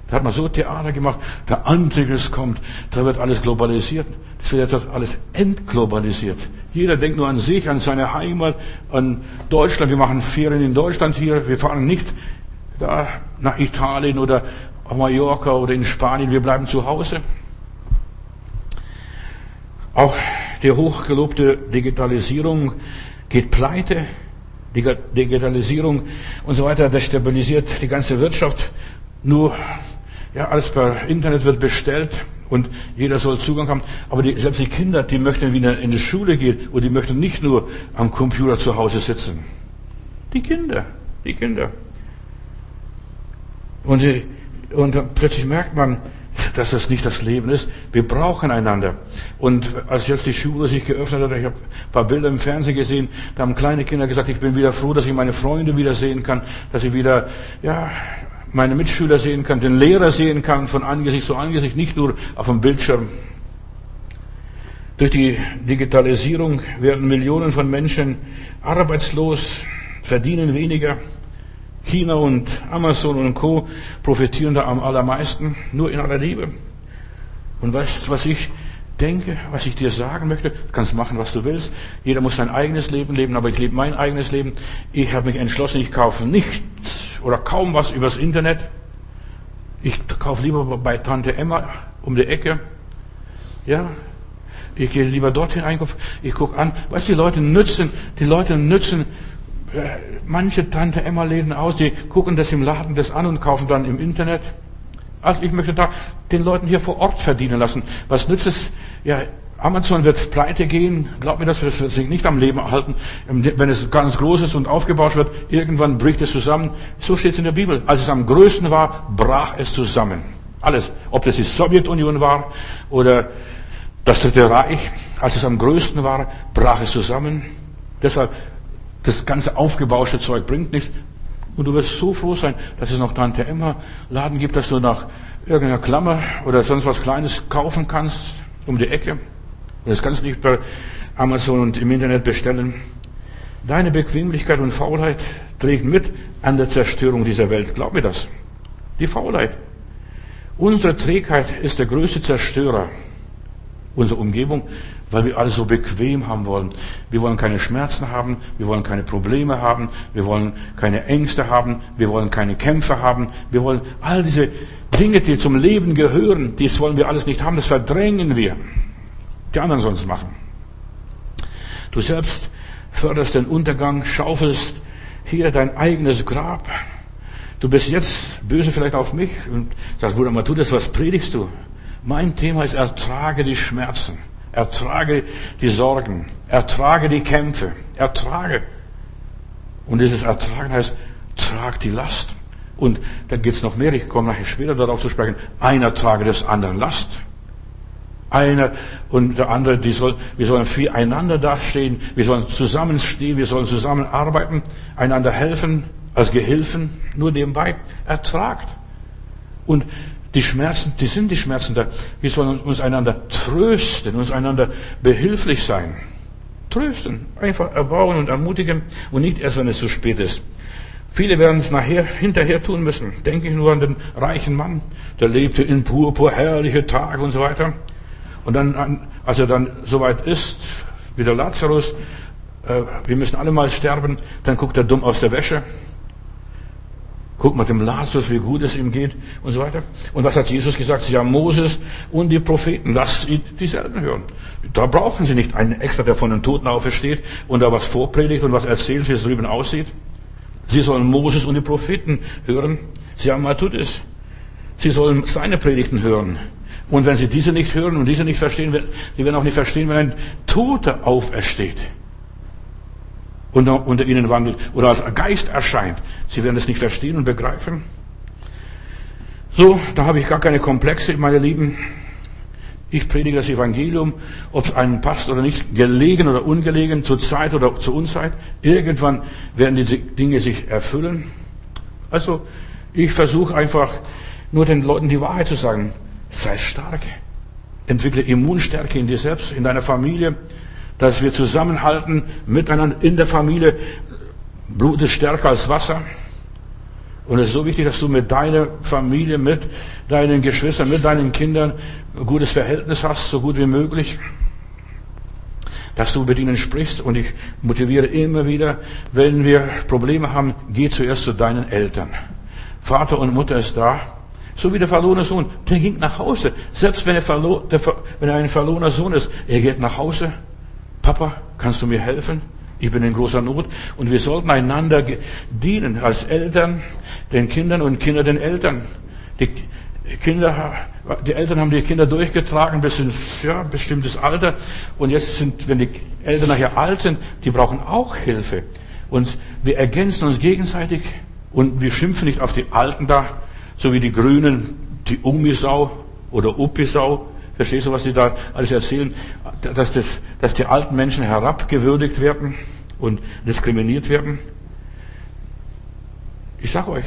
Da hat man so Theater gemacht, der Antichrist kommt, da wird alles globalisiert. Das wird jetzt alles entglobalisiert. Jeder denkt nur an sich, an seine Heimat, an Deutschland. Wir machen Ferien in Deutschland hier. Wir fahren nicht da nach Italien oder auf Mallorca oder in Spanien. Wir bleiben zu Hause. Auch die hochgelobte Digitalisierung geht pleite. Digitalisierung und so weiter, das stabilisiert die ganze Wirtschaft. Nur ja, alles per Internet wird bestellt und jeder soll Zugang haben. Aber die, selbst die Kinder, die möchten wieder in die Schule gehen und die möchten nicht nur am Computer zu Hause sitzen. Die Kinder, die Kinder. Und, die, und plötzlich merkt man, dass das nicht das Leben ist. Wir brauchen einander. Und als jetzt die Schule sich geöffnet hat, ich habe ein paar Bilder im Fernsehen gesehen, da haben kleine Kinder gesagt, ich bin wieder froh, dass ich meine Freunde wiedersehen kann, dass ich wieder, ja, meine Mitschüler sehen kann, den Lehrer sehen kann, von Angesicht zu Angesicht, nicht nur auf dem Bildschirm. Durch die Digitalisierung werden Millionen von Menschen arbeitslos, verdienen weniger. China und Amazon und Co. profitieren da am allermeisten, nur in aller Liebe. Und weißt, was ich denke, was ich dir sagen möchte? Du kannst machen, was du willst. Jeder muss sein eigenes Leben leben, aber ich lebe mein eigenes Leben. Ich habe mich entschlossen, ich kaufe nichts oder kaum was übers Internet. Ich kaufe lieber bei Tante Emma um die Ecke. Ja, ich gehe lieber dorthin einkaufen. Ich gucke an. Du, die Leute nützen, die Leute nützen manche Tante Emma Läden aus. Die gucken das im Laden das an und kaufen dann im Internet. Also ich möchte da den Leuten hier vor Ort verdienen lassen. Was nützt es? Ja, Amazon wird pleite gehen. Glaub mir, das wird sich nicht am Leben erhalten. Wenn es ganz groß ist und aufgebaut wird, irgendwann bricht es zusammen. So steht es in der Bibel. Als es am größten war, brach es zusammen. Alles. Ob das die Sowjetunion war oder das Dritte Reich. Als es am größten war, brach es zusammen. Deshalb, das ganze aufgebauschte Zeug bringt nichts. Und du wirst so froh sein, dass es noch Tante Emma Laden gibt, dass du nach irgendeiner Klammer oder sonst was Kleines kaufen kannst um die Ecke. Das kannst du nicht bei Amazon und im Internet bestellen. Deine Bequemlichkeit und Faulheit trägt mit an der Zerstörung dieser Welt. Glaub mir das. Die Faulheit. Unsere Trägheit ist der größte Zerstörer unserer Umgebung weil wir alles so bequem haben wollen. Wir wollen keine Schmerzen haben, wir wollen keine Probleme haben, wir wollen keine Ängste haben, wir wollen keine Kämpfe haben, wir wollen all diese Dinge, die zum Leben gehören, das wollen wir alles nicht haben, das verdrängen wir. Die anderen sollen es machen. Du selbst förderst den Untergang, schaufelst hier dein eigenes Grab. Du bist jetzt böse vielleicht auf mich und sagst, Bruder, mal tu das, was predigst du? Mein Thema ist, ertrage die Schmerzen. Ertrage die Sorgen. Ertrage die Kämpfe. Ertrage. Und dieses Ertragen heißt, trag die Last. Und da geht's noch mehr, ich komme nachher später darauf zu sprechen. Einer trage des anderen Last. Einer und der andere, die soll, wir sollen füreinander dastehen, wir sollen zusammenstehen, wir sollen zusammenarbeiten, einander helfen, als Gehilfen, nur nebenbei ertragt. Und die Schmerzen, die sind die Schmerzen da. Wir sollen uns einander trösten, uns einander behilflich sein. Trösten, einfach erbauen und ermutigen und nicht erst, wenn es zu spät ist. Viele werden es nachher, hinterher tun müssen. Denke ich nur an den reichen Mann, der lebte in purpur, herrliche Tage und so weiter. Und dann, als er dann soweit ist, wie der Lazarus, äh, wir müssen alle mal sterben, dann guckt er dumm aus der Wäsche. Guck mal dem Lazarus, wie gut es ihm geht und so weiter. Und was hat Jesus gesagt? Sie haben Moses und die Propheten. Lasst sie dieselben hören. Da brauchen sie nicht einen extra, der von den Toten aufersteht und da was vorpredigt und was erzählt, wie es drüben aussieht. Sie sollen Moses und die Propheten hören. Sie haben mal tut es. Sie sollen seine Predigten hören. Und wenn sie diese nicht hören und diese nicht verstehen, sie werden auch nicht verstehen, wenn ein Toter aufersteht und unter ihnen wandelt oder als Geist erscheint. Sie werden es nicht verstehen und begreifen. So, da habe ich gar keine Komplexe, meine Lieben. Ich predige das Evangelium, ob es einem passt oder nicht, gelegen oder ungelegen, zur Zeit oder zur Unzeit. Irgendwann werden die Dinge sich erfüllen. Also, ich versuche einfach nur den Leuten die Wahrheit zu sagen. Sei stark. Entwickle Immunstärke in dir selbst, in deiner Familie, dass wir zusammenhalten miteinander in der Familie. Blut ist stärker als Wasser. Und es ist so wichtig, dass du mit deiner Familie, mit deinen Geschwistern, mit deinen Kindern ein gutes Verhältnis hast, so gut wie möglich. Dass du mit ihnen sprichst. Und ich motiviere immer wieder, wenn wir Probleme haben, geh zuerst zu deinen Eltern. Vater und Mutter ist da. So wie der verlorene Sohn, der ging nach Hause. Selbst wenn er, verlo der, wenn er ein verlorener Sohn ist, er geht nach Hause. Papa, kannst du mir helfen? Ich bin in großer Not. Und wir sollten einander dienen als Eltern den Kindern und Kinder den Eltern. Die Kinder, die Eltern haben die Kinder durchgetragen bis ins ja, bestimmtes Alter. Und jetzt sind, wenn die Eltern nachher alt sind, die brauchen auch Hilfe. Und wir ergänzen uns gegenseitig und wir schimpfen nicht auf die Alten da, so wie die Grünen, die Umisau oder Upisau. Verstehst du, was sie da alles erzählen? Dass, das, dass die alten Menschen herabgewürdigt werden und diskriminiert werden. Ich sage euch,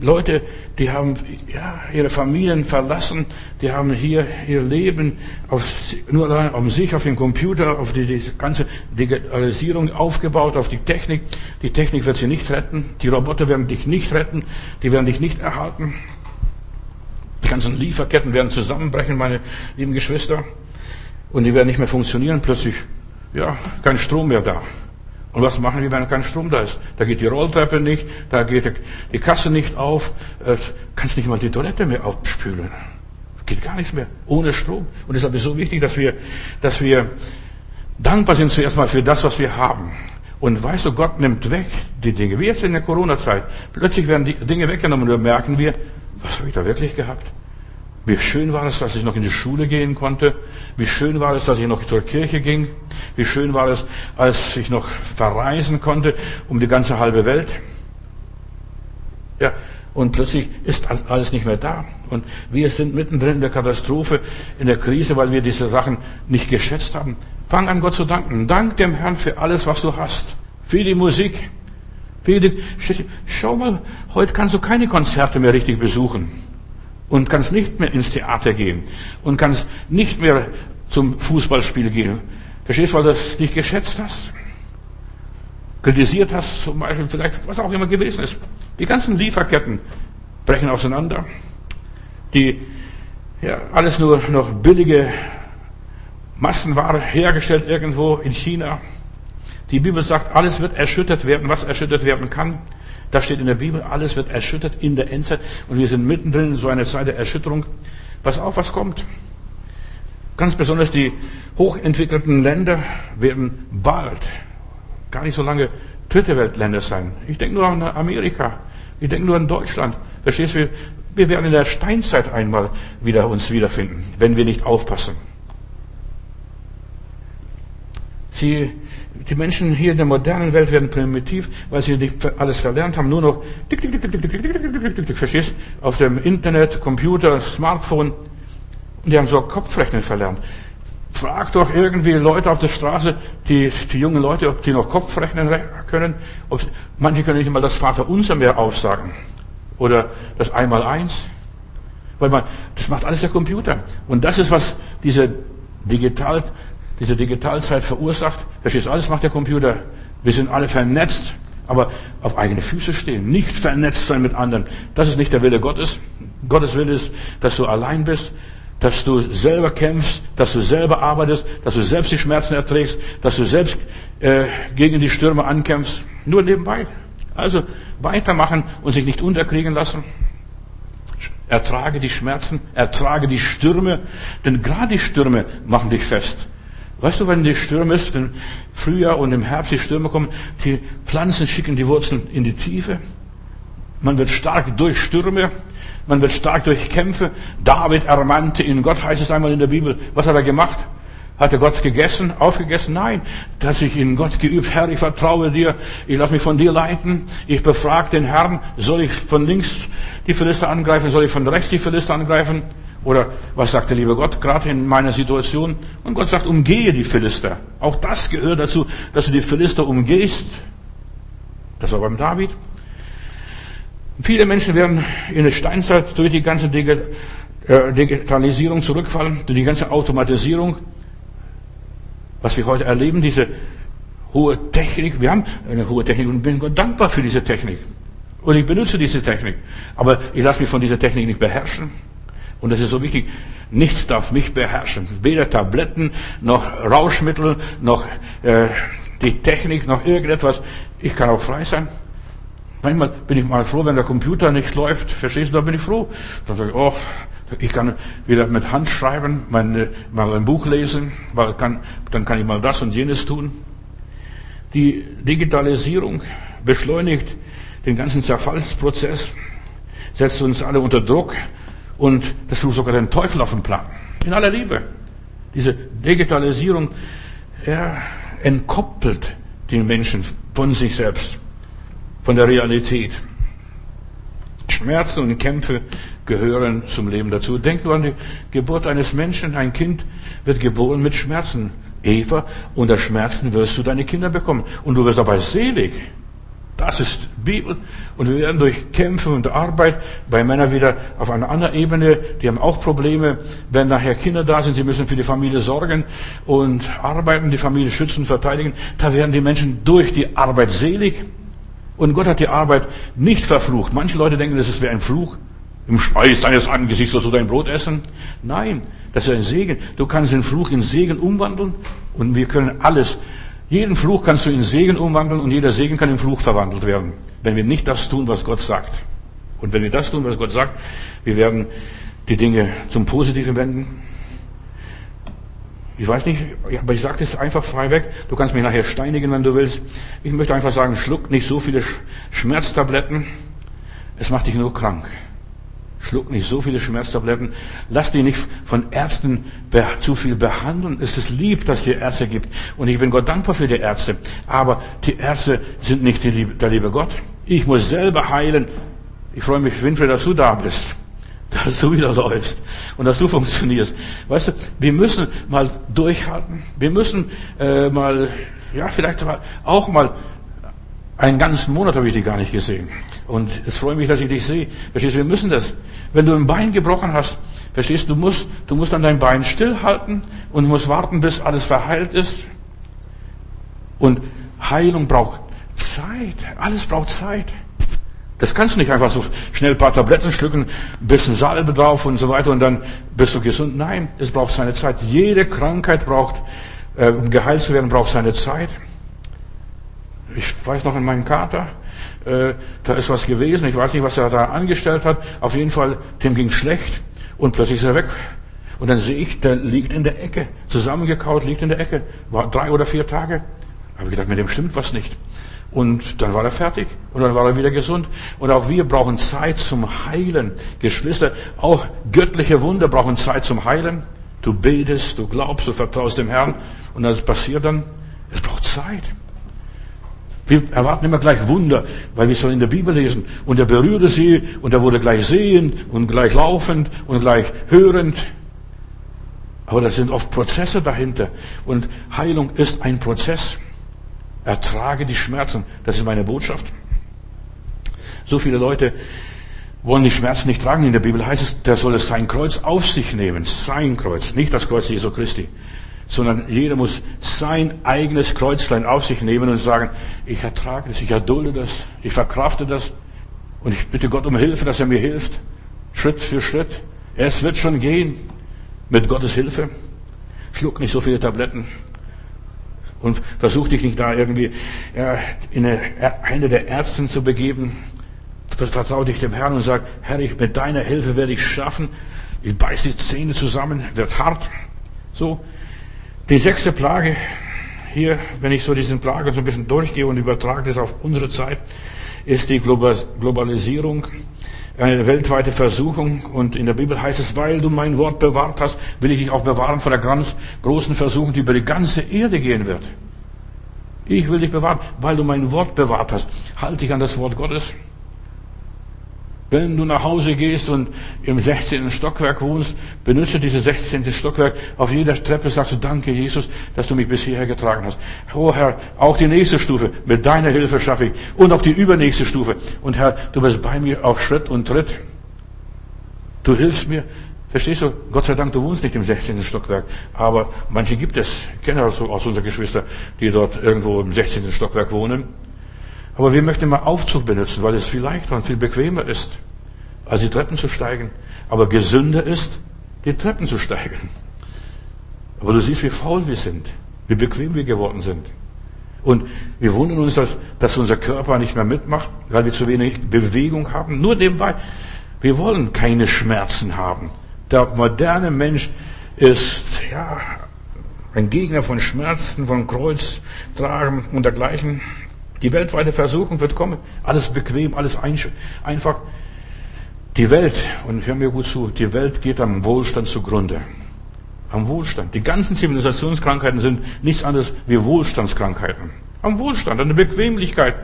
Leute, die haben ja, ihre Familien verlassen, die haben hier ihr Leben auf, nur auf sich, auf den Computer, auf die, die ganze Digitalisierung aufgebaut, auf die Technik. Die Technik wird sie nicht retten, die Roboter werden dich nicht retten, die werden dich nicht erhalten. Die ganzen Lieferketten werden zusammenbrechen, meine lieben Geschwister, und die werden nicht mehr funktionieren. Plötzlich, ja, kein Strom mehr da. Und was machen wir, wenn kein Strom da ist? Da geht die Rolltreppe nicht, da geht die Kasse nicht auf, äh, kannst nicht mal die Toilette mehr aufspülen. Geht gar nichts mehr. Ohne Strom. Und deshalb ist so wichtig, dass wir, dass wir dankbar sind zuerst mal für das, was wir haben. Und weißt du, Gott nimmt weg die Dinge. Wie jetzt in der Corona-Zeit. Plötzlich werden die Dinge weggenommen und dann merken wir, was habe ich da wirklich gehabt? Wie schön war es, dass ich noch in die Schule gehen konnte. Wie schön war es, dass ich noch zur Kirche ging. Wie schön war es, als ich noch verreisen konnte um die ganze halbe Welt. Ja, und plötzlich ist alles nicht mehr da. Und wir sind mittendrin in der Katastrophe, in der Krise, weil wir diese Sachen nicht geschätzt haben. Fang an, Gott zu danken. Dank dem Herrn für alles, was du hast. Für die Musik. Die, schau mal, heute kannst du keine Konzerte mehr richtig besuchen und kannst nicht mehr ins Theater gehen und kannst nicht mehr zum Fußballspiel gehen. Verstehst du, weil du das nicht geschätzt hast? Kritisiert hast, zum Beispiel, vielleicht, was auch immer gewesen ist. Die ganzen Lieferketten brechen auseinander. Die, ja, alles nur noch billige Massenware hergestellt irgendwo in China. Die Bibel sagt, alles wird erschüttert werden, was erschüttert werden kann. Da steht in der Bibel, alles wird erschüttert in der Endzeit und wir sind mittendrin in so einer Zeit der Erschütterung. Pass auf, was kommt. Ganz besonders die hochentwickelten Länder werden bald, gar nicht so lange, dritte Weltländer sein. Ich denke nur an Amerika. Ich denke nur an Deutschland. Verstehst du? Wir werden in der Steinzeit einmal wieder uns wiederfinden, wenn wir nicht aufpassen. Sie die Menschen hier in der modernen Welt werden primitiv, weil sie nicht alles verlernt haben, nur noch dick, dick, dick, dick, dick, dick, dick, dick, dick, dick, verstehst? Auf dem Internet, Computer, Smartphone. Und die haben so Kopfrechnen verlernt. Frag doch irgendwie Leute auf der Straße, die, die jungen Leute, ob die noch Kopfrechnen können. Ob, manche können nicht mal das Vaterunser mehr aufsagen. Oder das Einmaleins. Weil man, das macht alles der Computer. Und das ist, was diese digital diese Digitalzeit verursacht. Verstehst du, alles macht der Computer. Wir sind alle vernetzt, aber auf eigene Füße stehen, nicht vernetzt sein mit anderen. Das ist nicht der Wille Gottes. Gottes Wille ist, dass du allein bist, dass du selber kämpfst, dass du selber arbeitest, dass du selbst die Schmerzen erträgst, dass du selbst äh, gegen die Stürme ankämpfst. Nur nebenbei. Also weitermachen und sich nicht unterkriegen lassen. Ertrage die Schmerzen, ertrage die Stürme, denn gerade die Stürme machen dich fest. Weißt du, wenn die Stürme ist, wenn Frühjahr und im Herbst die Stürme kommen, die Pflanzen schicken die Wurzeln in die Tiefe. Man wird stark durch Stürme, man wird stark durch Kämpfe. David ermannte ihn. Gott heißt es einmal in der Bibel. Was hat er gemacht? Hat er Gott gegessen, aufgegessen? Nein. Dass ich in Gott geübt, Herr, ich vertraue dir, ich lasse mich von dir leiten, ich befrage den Herrn, soll ich von links die Philister angreifen, soll ich von rechts die Philister angreifen? Oder was sagt der liebe Gott gerade in meiner Situation? Und Gott sagt, umgehe die Philister. Auch das gehört dazu, dass du die Philister umgehst. Das war beim David. Viele Menschen werden in der Steinzeit durch die ganze äh, Digitalisierung zurückfallen, durch die ganze Automatisierung, was wir heute erleben, diese hohe Technik. Wir haben eine hohe Technik und bin Gott dankbar für diese Technik. Und ich benutze diese Technik. Aber ich lasse mich von dieser Technik nicht beherrschen. Und das ist so wichtig. Nichts darf mich beherrschen. Weder Tabletten, noch Rauschmittel, noch äh, die Technik, noch irgendetwas. Ich kann auch frei sein. Manchmal bin ich mal froh, wenn der Computer nicht läuft. Verstehst du, da bin ich froh. Dann sage ich, oh, ich kann wieder mit Hand schreiben, meine, mal ein Buch lesen, weil kann, dann kann ich mal das und jenes tun. Die Digitalisierung beschleunigt den ganzen Zerfallsprozess, setzt uns alle unter Druck und das tut sogar den Teufel auf den Plan. In aller Liebe. Diese Digitalisierung ja, entkoppelt den Menschen von sich selbst, von der Realität. Schmerzen und Kämpfe gehören zum Leben dazu. Denk nur an die Geburt eines Menschen. Ein Kind wird geboren mit Schmerzen. Eva, unter Schmerzen wirst du deine Kinder bekommen. Und du wirst dabei selig. Das ist Bibel. Und wir werden durch Kämpfe und Arbeit bei Männern wieder auf einer anderen Ebene, die haben auch Probleme, wenn nachher Kinder da sind, sie müssen für die Familie sorgen und arbeiten, die Familie schützen, verteidigen. Da werden die Menschen durch die Arbeit selig. Und Gott hat die Arbeit nicht verflucht. Manche Leute denken, das wäre ein Fluch. Im Schweiß deines Angesichts sollst du dein Brot essen. Nein, das ist ein Segen. Du kannst den Fluch in Segen umwandeln und wir können alles. Jeden Fluch kannst du in Segen umwandeln und jeder Segen kann in Fluch verwandelt werden, wenn wir nicht das tun, was Gott sagt. Und wenn wir das tun, was Gott sagt, wir werden die Dinge zum Positiven wenden. Ich weiß nicht, aber ich sage das einfach frei weg. Du kannst mich nachher steinigen, wenn du willst. Ich möchte einfach sagen, schluck nicht so viele Schmerztabletten. Es macht dich nur krank. Schluck nicht so viele Schmerztabletten. Lass dich nicht von Ärzten zu viel behandeln. Es ist lieb, dass es dir Ärzte gibt. Und ich bin Gott dankbar für die Ärzte. Aber die Ärzte sind nicht der liebe Gott. Ich muss selber heilen. Ich freue mich, Winfried, dass du da bist. Dass du wieder läufst. Und dass du funktionierst. Weißt du, wir müssen mal durchhalten. Wir müssen äh, mal, ja, vielleicht auch mal einen ganzen Monat habe ich dich gar nicht gesehen. Und es freut mich, dass ich dich sehe. Verstehst du, wir müssen das. Wenn du ein Bein gebrochen hast, verstehst du, musst, du musst dann dein Bein stillhalten und musst warten, bis alles verheilt ist. Und Heilung braucht Zeit. Alles braucht Zeit. Das kannst du nicht einfach so schnell ein paar Tabletten schlucken, ein bisschen Salbe drauf und so weiter und dann bist du gesund. Nein, es braucht seine Zeit. Jede Krankheit braucht, äh, um geheilt zu werden, braucht seine Zeit. Ich weiß noch in meinem Kater, äh, da ist was gewesen, ich weiß nicht, was er da angestellt hat. Auf jeden Fall, dem ging schlecht und plötzlich ist er weg. Und dann sehe ich, der liegt in der Ecke, zusammengekaut, liegt in der Ecke. War drei oder vier Tage. Habe ich gedacht, mit dem stimmt was nicht. Und dann war er fertig und dann war er wieder gesund. Und auch wir brauchen Zeit zum Heilen. Geschwister, auch göttliche Wunder brauchen Zeit zum Heilen. Du betest, du glaubst, du vertraust dem Herrn und das passiert dann. Es braucht Zeit. Wir erwarten immer gleich Wunder, weil wir es in der Bibel lesen. Und er berührte sie und er wurde gleich sehend und gleich laufend und gleich hörend. Aber da sind oft Prozesse dahinter. Und Heilung ist ein Prozess. Ertrage die Schmerzen. Das ist meine Botschaft. So viele Leute wollen die Schmerzen nicht tragen. In der Bibel heißt es, der soll es sein Kreuz auf sich nehmen. Sein Kreuz, nicht das Kreuz Jesu Christi sondern jeder muss sein eigenes Kreuzlein auf sich nehmen und sagen, ich ertrage das, ich erdulde das, ich verkrafte das und ich bitte Gott um Hilfe, dass er mir hilft, Schritt für Schritt. Es wird schon gehen. Mit Gottes Hilfe. Schluck nicht so viele Tabletten. Und versuch dich nicht da irgendwie ja, in eine, eine der Ärzten zu begeben. Vertrau dich dem Herrn und sag, Herr, ich, mit deiner Hilfe werde ich schaffen. Ich beiß die Zähne zusammen, wird hart. So. Die sechste Plage, hier, wenn ich so diesen Plagen so ein bisschen durchgehe und übertrage das auf unsere Zeit, ist die Globalisierung, eine weltweite Versuchung. Und in der Bibel heißt es, weil du mein Wort bewahrt hast, will ich dich auch bewahren vor der ganz großen Versuchung, die über die ganze Erde gehen wird. Ich will dich bewahren, weil du mein Wort bewahrt hast. Halte dich an das Wort Gottes. Wenn du nach Hause gehst und im 16. Stockwerk wohnst, benutze dieses 16. Stockwerk. Auf jeder Treppe sagst du, danke Jesus, dass du mich bis hierher getragen hast. Oh Herr, auch die nächste Stufe, mit deiner Hilfe schaffe ich. Und auch die übernächste Stufe. Und Herr, du bist bei mir auf Schritt und Tritt. Du hilfst mir. Verstehst du? Gott sei Dank, du wohnst nicht im 16. Stockwerk. Aber manche gibt es. Ich kenne also aus unseren Geschwistern, die dort irgendwo im 16. Stockwerk wohnen. Aber wir möchten immer Aufzug benutzen, weil es viel leichter und viel bequemer ist, als die Treppen zu steigen. Aber gesünder ist, die Treppen zu steigen. Aber du siehst, wie faul wir sind, wie bequem wir geworden sind. Und wir wundern uns, dass, dass unser Körper nicht mehr mitmacht, weil wir zu wenig Bewegung haben. Nur nebenbei. Wir wollen keine Schmerzen haben. Der moderne Mensch ist, ja, ein Gegner von Schmerzen, von Kreuz tragen und dergleichen. Die weltweite Versuchung wird kommen. Alles bequem, alles einfach. Die Welt, und hör mir gut zu, die Welt geht am Wohlstand zugrunde. Am Wohlstand. Die ganzen Zivilisationskrankheiten sind nichts anderes wie Wohlstandskrankheiten. Am Wohlstand, an der Bequemlichkeit.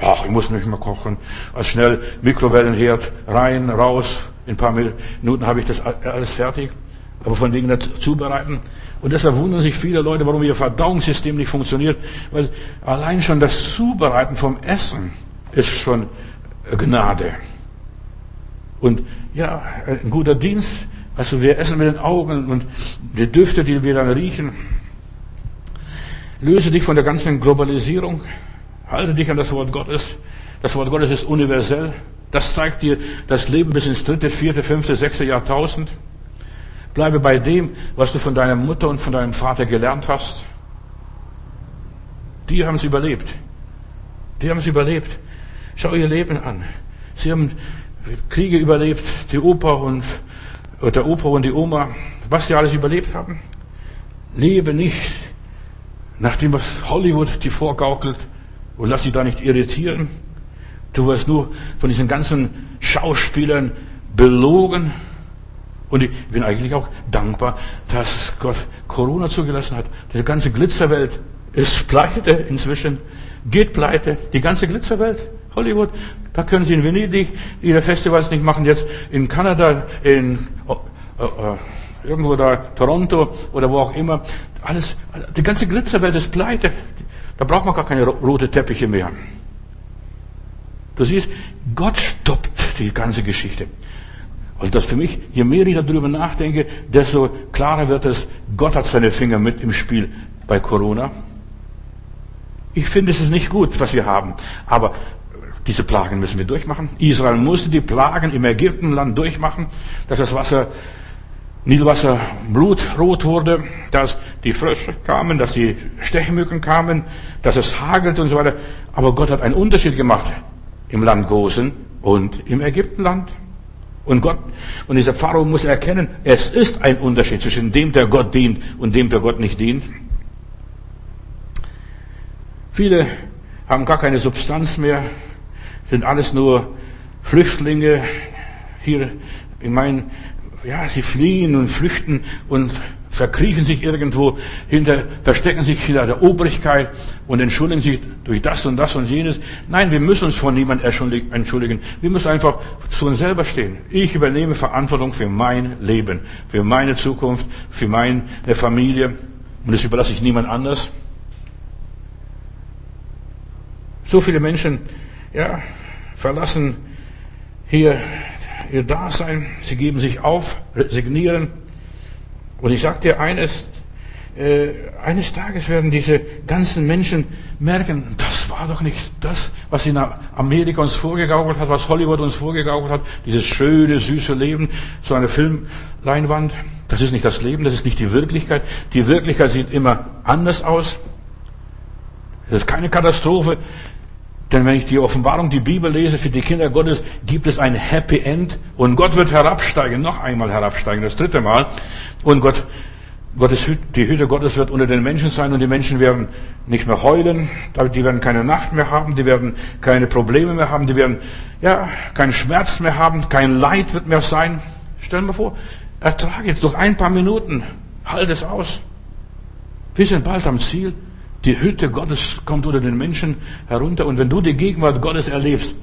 Ach, ich muss nicht mehr kochen. Als schnell Mikrowellenherd, rein, raus. In ein paar Minuten habe ich das alles fertig. Aber von wegen der Zubereiten. Und deshalb wundern sich viele Leute, warum ihr Verdauungssystem nicht funktioniert, weil allein schon das Zubereiten vom Essen ist schon Gnade. Und ja, ein guter Dienst, also wir essen mit den Augen und die Düfte, die wir dann riechen. Löse dich von der ganzen Globalisierung, halte dich an das Wort Gottes. Das Wort Gottes ist universell. Das zeigt dir das Leben bis ins dritte, vierte, fünfte, sechste Jahrtausend. Bleibe bei dem, was du von deiner Mutter und von deinem Vater gelernt hast. Die haben es überlebt. Die haben es überlebt. Schau ihr Leben an. Sie haben Kriege überlebt, die Opa und der Opa und die Oma, was sie alles überlebt haben. Lebe nicht nach dem, was Hollywood dir vorgaukelt und lass dich da nicht irritieren. Du wirst nur von diesen ganzen Schauspielern belogen. Und ich bin eigentlich auch dankbar, dass Gott Corona zugelassen hat. Die ganze Glitzerwelt ist pleite inzwischen, geht pleite. Die ganze Glitzerwelt, Hollywood, da können Sie in Venedig Ihre Festivals nicht machen, jetzt in Kanada, in oh, oh, oh, irgendwo da, Toronto oder wo auch immer. Alles, die ganze Glitzerwelt ist pleite. Da braucht man gar keine rote Teppiche mehr. Du siehst, Gott stoppt die ganze Geschichte. Also das für mich, je mehr ich darüber nachdenke, desto klarer wird es, Gott hat seine Finger mit im Spiel bei Corona. Ich finde, es ist nicht gut, was wir haben. Aber diese Plagen müssen wir durchmachen. Israel musste die Plagen im Ägyptenland durchmachen, dass das Wasser, Nilwasser blutrot wurde, dass die Frösche kamen, dass die Stechmücken kamen, dass es hagelt und so weiter. Aber Gott hat einen Unterschied gemacht im Land Gosen und im Ägyptenland. Und Gott, und dieser Pharao muss erkennen, es ist ein Unterschied zwischen dem, der Gott dient und dem, der Gott nicht dient. Viele haben gar keine Substanz mehr, sind alles nur Flüchtlinge. Hier, ich meine, ja, sie fliehen und flüchten und verkriechen sich irgendwo hinter, verstecken sich hinter der Obrigkeit und entschuldigen sich durch das und das und jenes. Nein, wir müssen uns von niemandem entschuldigen. Wir müssen einfach zu uns selber stehen. Ich übernehme Verantwortung für mein Leben, für meine Zukunft, für meine Familie und das überlasse ich niemand anders. So viele Menschen, ja, verlassen hier ihr Dasein, sie geben sich auf, resignieren und ich sage dir eines, äh, eines Tages werden diese ganzen Menschen merken, das war doch nicht das, was in Amerika uns vorgegaukelt hat, was Hollywood uns vorgegaukelt hat, dieses schöne, süße Leben, so eine Filmleinwand. Das ist nicht das Leben, das ist nicht die Wirklichkeit. Die Wirklichkeit sieht immer anders aus. Das ist keine Katastrophe. Denn wenn ich die Offenbarung, die Bibel lese, für die Kinder Gottes gibt es ein Happy End und Gott wird herabsteigen, noch einmal herabsteigen, das dritte Mal. Und Gott, Gottes, die Hütte Gottes wird unter den Menschen sein und die Menschen werden nicht mehr heulen, die werden keine Nacht mehr haben, die werden keine Probleme mehr haben, die werden, ja, keinen Schmerz mehr haben, kein Leid wird mehr sein. Stell dir vor, ertrage jetzt durch ein paar Minuten, halt es aus. Wir sind bald am Ziel. Die Hütte Gottes kommt unter den Menschen herunter. Und wenn du die Gegenwart Gottes erlebst,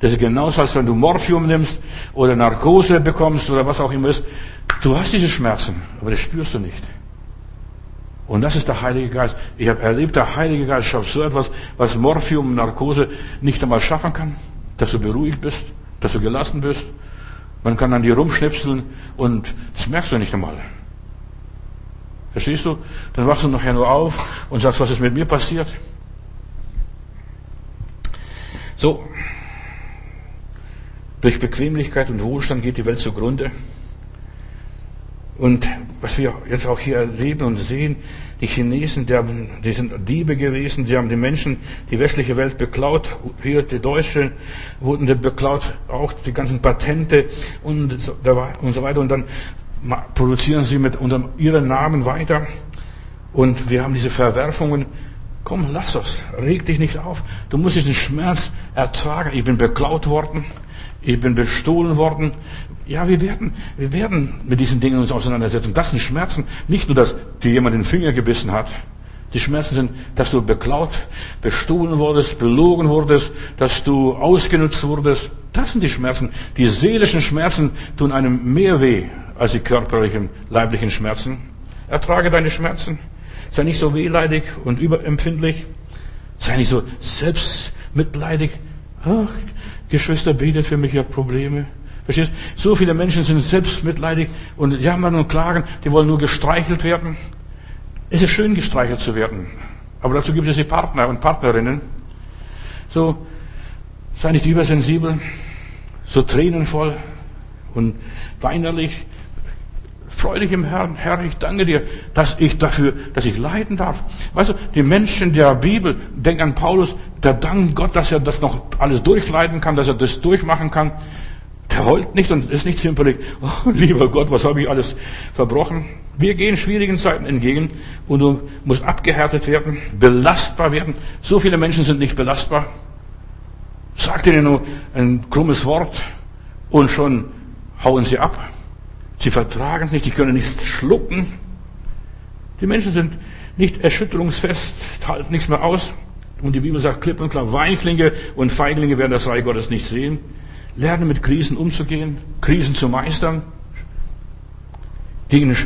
das ist genauso, als wenn du Morphium nimmst oder Narkose bekommst oder was auch immer ist. Du hast diese Schmerzen, aber das spürst du nicht. Und das ist der Heilige Geist. Ich habe erlebt, der Heilige Geist schafft so etwas, was Morphium, Narkose nicht einmal schaffen kann. Dass du beruhigt bist, dass du gelassen bist. Man kann an dir rumschnipseln und das merkst du nicht einmal. Verstehst du? Dann wachst du nachher nur auf und sagst, was ist mit mir passiert? So. Durch Bequemlichkeit und Wohlstand geht die Welt zugrunde. Und was wir jetzt auch hier erleben und sehen, die Chinesen, die, haben, die sind Diebe gewesen, sie haben die Menschen, die westliche Welt beklaut, hier die Deutschen wurden beklaut, auch die ganzen Patente und so, und so weiter. Und dann produzieren sie mit unter ihren Namen weiter. Und wir haben diese Verwerfungen. Komm, lass es. Reg dich nicht auf. Du musst diesen Schmerz ertragen. Ich bin beklaut worden. Ich bin bestohlen worden. Ja, wir werden, wir werden mit diesen Dingen uns auseinandersetzen. Das sind Schmerzen. Nicht nur, dass dir jemand den Finger gebissen hat. Die Schmerzen sind, dass du beklaut, bestohlen wurdest, belogen wurdest, dass du ausgenutzt wurdest. Das sind die Schmerzen. Die seelischen Schmerzen tun einem mehr weh als die körperlichen, leiblichen Schmerzen. Ertrage deine Schmerzen. Sei nicht so wehleidig und überempfindlich. Sei nicht so selbstmitleidig. Ach, Geschwister, betet für mich, ich habe Probleme. Verstehst? So viele Menschen sind selbstmitleidig und jammern und klagen, die wollen nur gestreichelt werden. Es ist schön, gestreichelt zu werden. Aber dazu gibt es die Partner und Partnerinnen. So, sei nicht übersensibel, so tränenvoll und weinerlich. Freu dich im Herrn. Herr, ich danke dir, dass ich dafür, dass ich leiden darf. Weißt du, die Menschen der Bibel, denk an Paulus, der dankt Gott, dass er das noch alles durchleiden kann, dass er das durchmachen kann. Der heult nicht und ist nicht zimperlich. Oh, lieber Gott, was habe ich alles verbrochen? Wir gehen schwierigen Zeiten entgegen und du musst abgehärtet werden, belastbar werden. So viele Menschen sind nicht belastbar. Sag ihnen nur ein krummes Wort und schon hauen sie ab. Sie vertragen es nicht, sie können nichts schlucken. Die Menschen sind nicht erschütterungsfest, halten nichts mehr aus. Und die Bibel sagt klipp und klar, Weichlinge und Feiglinge werden das Reich Gottes nicht sehen. Lerne mit Krisen umzugehen, Krisen zu meistern, gegen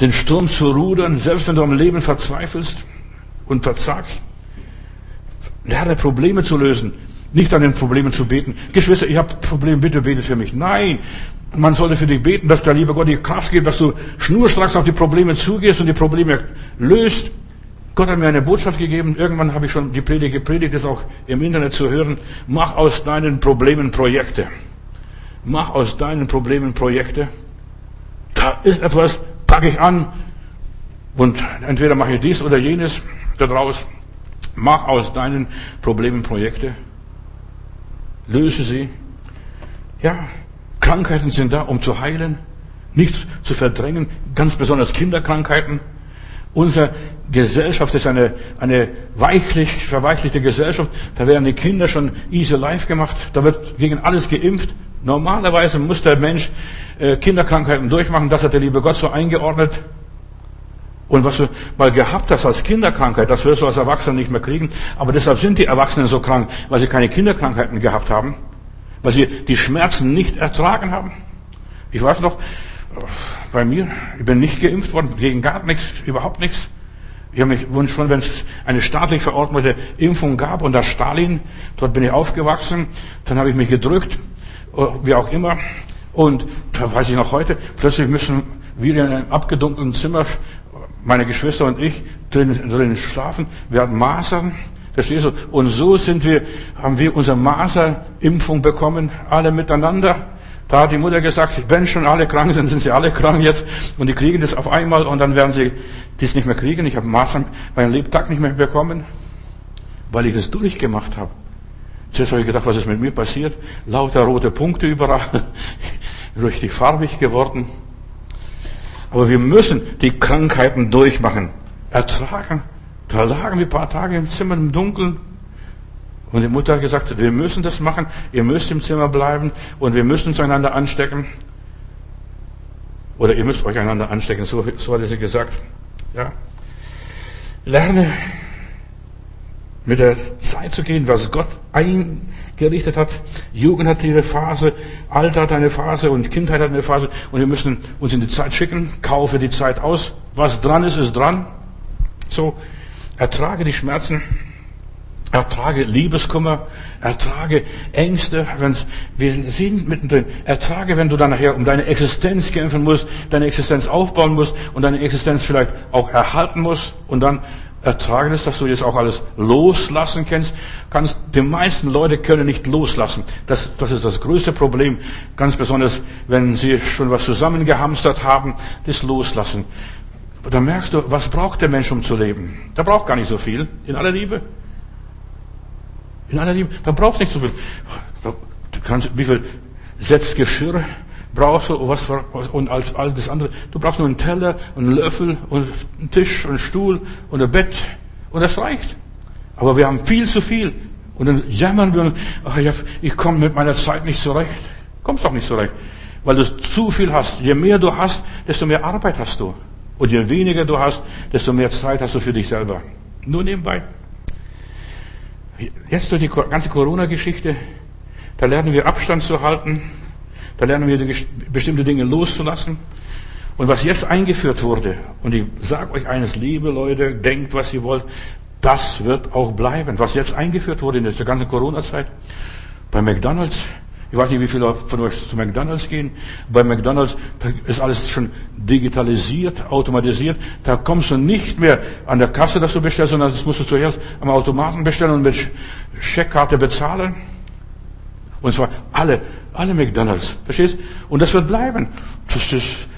den Sturm zu rudern, selbst wenn du am Leben verzweifelst und verzagst. Lerne Probleme zu lösen, nicht an den Problemen zu beten. Geschwister, ich habe Probleme, bitte betet für mich. Nein, man sollte für dich beten, dass der liebe Gott dir Kraft gibt, dass du schnurstracks auf die Probleme zugehst und die Probleme löst. Gott hat mir eine Botschaft gegeben. Irgendwann habe ich schon die Predigt gepredigt, ist auch im Internet zu hören. Mach aus deinen Problemen Projekte. Mach aus deinen Problemen Projekte. Da ist etwas, packe ich an und entweder mache ich dies oder jenes daraus. Mach aus deinen Problemen Projekte. Löse sie. Ja, Krankheiten sind da, um zu heilen, nicht zu verdrängen, ganz besonders Kinderkrankheiten. Unsere Gesellschaft ist eine, eine weichlich, verweichlichte Gesellschaft. Da werden die Kinder schon easy life gemacht. Da wird gegen alles geimpft. Normalerweise muss der Mensch äh, Kinderkrankheiten durchmachen. Das hat der liebe Gott so eingeordnet. Und was du mal gehabt hast als Kinderkrankheit, das wirst du als Erwachsener nicht mehr kriegen. Aber deshalb sind die Erwachsenen so krank, weil sie keine Kinderkrankheiten gehabt haben weil sie die Schmerzen nicht ertragen haben. Ich weiß noch, bei mir, ich bin nicht geimpft worden, gegen gar nichts, überhaupt nichts. Ich habe mich wünscht wenn es eine staatlich verordnete Impfung gab unter Stalin, dort bin ich aufgewachsen, dann habe ich mich gedrückt, äh, wie auch immer. Und da weiß ich noch heute, plötzlich müssen wir in einem abgedunkelten Zimmer, meine Geschwister und ich, drin, drin schlafen. Wir hatten Masern, Verstehst du? Und so sind wir, haben wir unsere Maserimpfung bekommen, alle miteinander. Da hat die Mutter gesagt, wenn schon alle krank sind, sind sie alle krank jetzt und die kriegen das auf einmal und dann werden sie das nicht mehr kriegen. Ich habe meinen Lebtag nicht mehr bekommen, weil ich das durchgemacht habe. Zuerst habe ich gedacht, was ist mit mir passiert? Lauter rote Punkte überall, richtig farbig geworden. Aber wir müssen die Krankheiten durchmachen, ertragen. Da lagen wir ein paar Tage im Zimmer im Dunkeln, und die Mutter hat gesagt, wir müssen das machen, ihr müsst im Zimmer bleiben und wir müssen uns einander anstecken. Oder ihr müsst euch einander anstecken, so, so hat sie gesagt. Ja. Lerne mit der Zeit zu gehen, was Gott eingerichtet hat. Jugend hat ihre Phase, Alter hat eine Phase und Kindheit hat eine Phase und wir müssen uns in die Zeit schicken, kaufe die Zeit aus. Was dran ist, ist dran. So, ertrage die Schmerzen Ertrage Liebeskummer, ertrage Ängste, wenn's, wir sind mittendrin. Ertrage, wenn du dann nachher um deine Existenz kämpfen musst, deine Existenz aufbauen musst und deine Existenz vielleicht auch erhalten musst und dann ertrage das, dass du jetzt auch alles loslassen kannst. kannst. Die meisten Leute können nicht loslassen. Das, das ist das größte Problem. Ganz besonders, wenn sie schon was zusammengehamstert haben, das Loslassen. Da merkst du, was braucht der Mensch, um zu leben? Der braucht gar nicht so viel, in aller Liebe. In aller Liebe. Da brauchst nicht so viel. Du kannst, wie viel Setz Geschirr brauchst du was, und all, das andere. Du brauchst nur einen Teller, einen Löffel und einen Tisch und einen Stuhl und ein Bett und das reicht. Aber wir haben viel zu viel. Und dann jammern wir, ach ich komme mit meiner Zeit nicht zurecht. Kommst doch nicht zurecht. Weil du zu viel hast. Je mehr du hast, desto mehr Arbeit hast du. Und je weniger du hast, desto mehr Zeit hast du für dich selber. Nur nebenbei. Jetzt durch die ganze Corona-Geschichte, da lernen wir Abstand zu halten, da lernen wir bestimmte Dinge loszulassen. Und was jetzt eingeführt wurde, und ich sage euch eines, liebe Leute, denkt, was ihr wollt, das wird auch bleiben. Was jetzt eingeführt wurde in der ganzen Corona-Zeit, bei McDonalds, ich weiß nicht, wie viele von euch zu McDonalds gehen. Bei McDonalds ist alles schon digitalisiert, automatisiert. Da kommst du nicht mehr an der Kasse, dass du bestellst, sondern das musst du zuerst am Automaten bestellen und mit Scheckkarte bezahlen. Und zwar alle, alle McDonalds. Verstehst? Und das wird bleiben.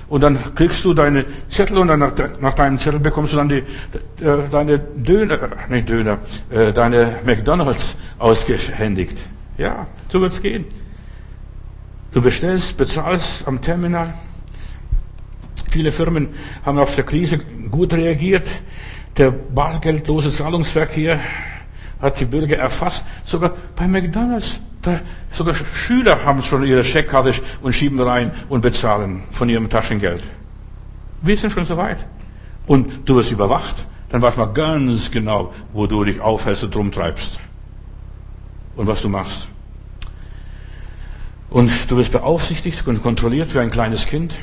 Und dann kriegst du deine Zettel und dann nach, nach deinem Zettel bekommst du dann die, äh, deine Döner, nicht Döner, äh, deine McDonalds ausgehändigt. Ja, so wird's gehen. Du bestellst, bezahlst am Terminal. Viele Firmen haben auf der Krise gut reagiert. Der bargeldlose Zahlungsverkehr hat die Bürger erfasst. Sogar bei McDonalds. Da, sogar Schüler haben schon ihre Scheckkarte und schieben rein und bezahlen von ihrem Taschengeld. Wir sind schon so weit. Und du wirst überwacht. Dann weiß man ganz genau, wo du dich aufhältst und rumtreibst. Und was du machst. Und du wirst beaufsichtigt und kontrolliert wie ein kleines Kind.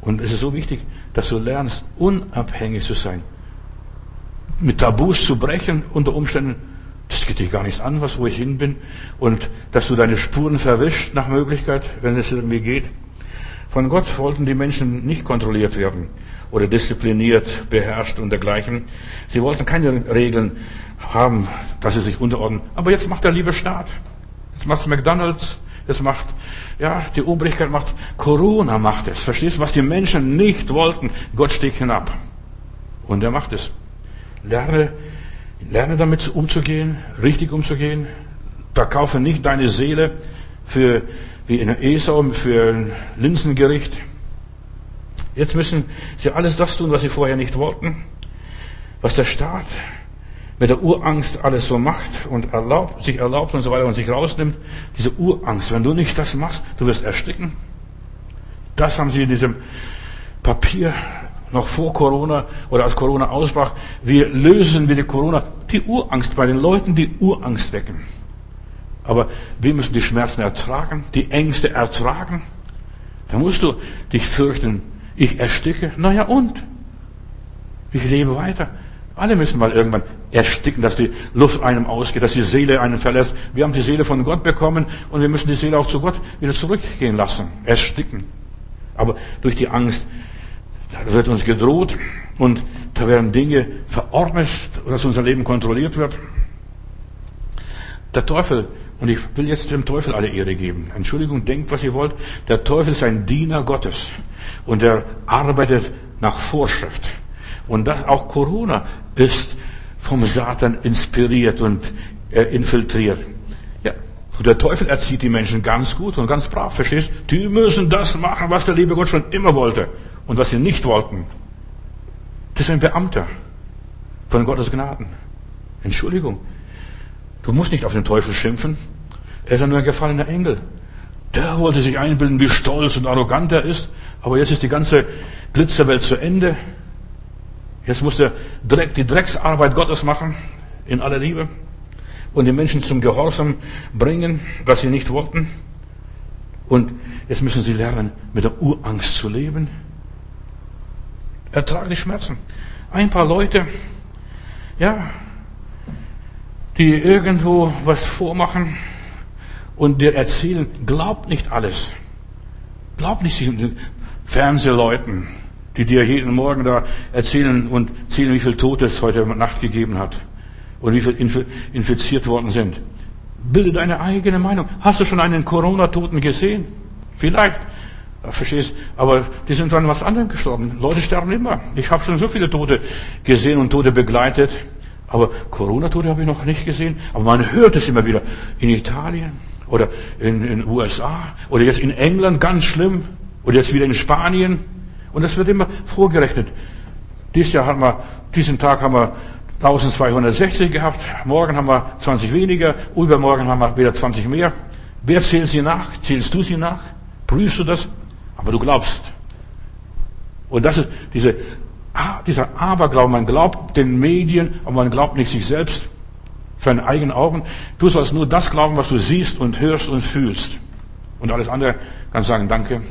Und es ist so wichtig, dass du lernst, unabhängig zu sein. Mit Tabus zu brechen unter Umständen, das geht dich gar nichts an, was wo ich hin bin. Und dass du deine Spuren verwischt nach Möglichkeit, wenn es irgendwie geht. Von Gott wollten die Menschen nicht kontrolliert werden oder diszipliniert, beherrscht und dergleichen. Sie wollten keine Regeln haben, dass sie sich unterordnen. Aber jetzt macht der liebe Staat. Das macht McDonalds, das macht, ja, die Obrigkeit macht, Corona macht es. Verstehst du, was die Menschen nicht wollten? Gott stieg hinab. Und er macht es. Lerne, lerne damit umzugehen, richtig umzugehen. Verkaufe nicht deine Seele für, wie in Esau, für ein Linsengericht. Jetzt müssen sie alles das tun, was sie vorher nicht wollten. Was der Staat mit der Urangst alles so macht und erlaubt, sich erlaubt und so weiter und sich rausnimmt, diese Urangst, wenn du nicht das machst, du wirst ersticken. Das haben sie in diesem Papier noch vor Corona oder als Corona ausbrach. Wir lösen wieder Corona. Die Urangst bei den Leuten, die Urangst wecken. Aber wir müssen die Schmerzen ertragen, die Ängste ertragen. Da musst du dich fürchten, ich ersticke. Naja und? Ich lebe weiter. Alle müssen mal irgendwann ersticken, dass die Luft einem ausgeht, dass die Seele einen verlässt. Wir haben die Seele von Gott bekommen und wir müssen die Seele auch zu Gott wieder zurückgehen lassen. Ersticken. Aber durch die Angst, da wird uns gedroht und da werden Dinge verordnet, dass unser Leben kontrolliert wird. Der Teufel Und ich will jetzt dem Teufel alle Ehre geben. Entschuldigung, denkt, was ihr wollt. Der Teufel ist ein Diener Gottes. Und er arbeitet nach Vorschrift. Und das, auch Corona ist vom Satan inspiriert und äh, infiltriert. Ja, der Teufel erzieht die Menschen ganz gut und ganz brav, verstehst? Die müssen das machen, was der liebe Gott schon immer wollte und was sie nicht wollten. Das ist ein Beamter von Gottes Gnaden. Entschuldigung. Du musst nicht auf den Teufel schimpfen. Er ist ja nur ein gefallener Engel. Der wollte sich einbilden, wie stolz und arrogant er ist. Aber jetzt ist die ganze Glitzerwelt zu Ende. Jetzt muss der Dreck, die Drecksarbeit Gottes machen, in aller Liebe. Und die Menschen zum Gehorsam bringen, was sie nicht wollten. Und jetzt müssen sie lernen, mit der Urangst zu leben. Ertrag die Schmerzen. Ein paar Leute, ja, die irgendwo was vormachen und dir erzählen, glaubt nicht alles. Glaubt nicht diesen Fernsehleuten, die dir jeden Morgen da erzählen und zählen, wie viel Tote es heute Nacht gegeben hat und wie viel infiziert worden sind. Bilde deine eigene Meinung. Hast du schon einen Corona-Toten gesehen? Vielleicht. Verstehst? Aber die sind an was anderem gestorben. Leute sterben immer. Ich habe schon so viele Tote gesehen und Tote begleitet. Aber Corona-Tote habe ich noch nicht gesehen. Aber man hört es immer wieder. In Italien oder in den USA oder jetzt in England ganz schlimm. Oder jetzt wieder in Spanien. Und das wird immer vorgerechnet. Dieses Jahr haben wir, diesen Tag haben wir 1260 gehabt. Morgen haben wir 20 weniger. Übermorgen haben wir wieder 20 mehr. Wer zählt sie nach? Zählst du sie nach? Prüfst du das? Aber du glaubst. Und das ist diese, ah, dieser Aberglaube. Man glaubt den Medien, aber man glaubt nicht sich selbst, seinen eigenen Augen. Du sollst nur das glauben, was du siehst und hörst und fühlst. Und alles andere kannst sagen, danke.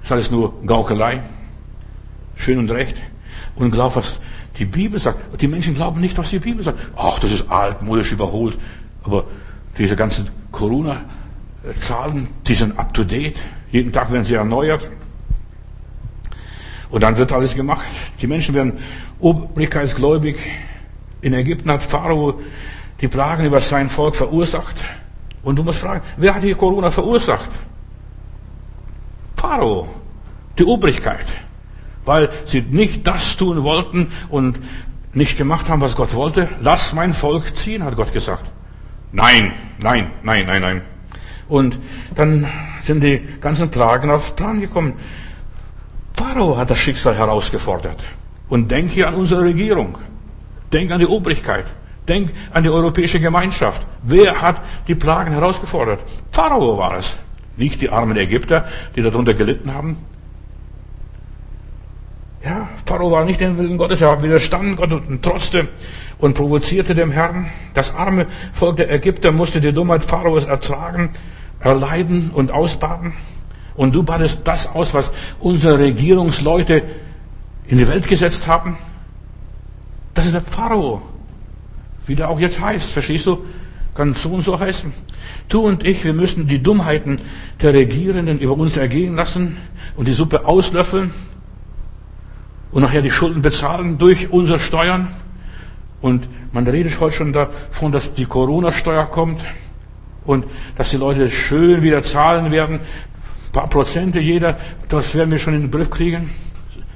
Das ist alles nur Gaukelei. Schön und recht. Und glaub, was die Bibel sagt. Die Menschen glauben nicht, was die Bibel sagt. Ach, das ist altmodisch überholt. Aber diese ganzen Corona-Zahlen, die sind up to date. Jeden Tag werden sie erneuert. Und dann wird alles gemacht. Die Menschen werden obrigkeitsgläubig. In Ägypten hat Pharao die Plagen über sein Volk verursacht. Und du musst fragen, wer hat hier Corona verursacht? Pharao, die Obrigkeit. Weil sie nicht das tun wollten und nicht gemacht haben, was Gott wollte. Lass mein Volk ziehen, hat Gott gesagt. Nein, nein, nein, nein, nein. Und dann sind die ganzen Plagen auf Plan gekommen. Pharao hat das Schicksal herausgefordert. Und denk hier an unsere Regierung. Denk an die Obrigkeit. Denk an die europäische Gemeinschaft. Wer hat die Plagen herausgefordert? Pharao war es. Nicht die armen Ägypter, die darunter gelitten haben. Ja, Pharao war nicht den Willen Gottes, er widerstand Gott und trotzte und provozierte dem Herrn. Das arme Volk der Ägypter musste die Dummheit Pharaos ertragen erleiden und ausbaden. Und du badest das aus, was unsere Regierungsleute in die Welt gesetzt haben. Das ist der Pharao. Wie der auch jetzt heißt, verstehst du? Kann so und so heißen. Du und ich, wir müssen die Dummheiten der Regierenden über uns ergehen lassen und die Suppe auslöffeln und nachher die Schulden bezahlen durch unsere Steuern. Und man redet heute schon davon, dass die Corona-Steuer kommt und dass die Leute schön wieder zahlen werden. Ein paar Prozente jeder, das werden wir schon in den Griff kriegen.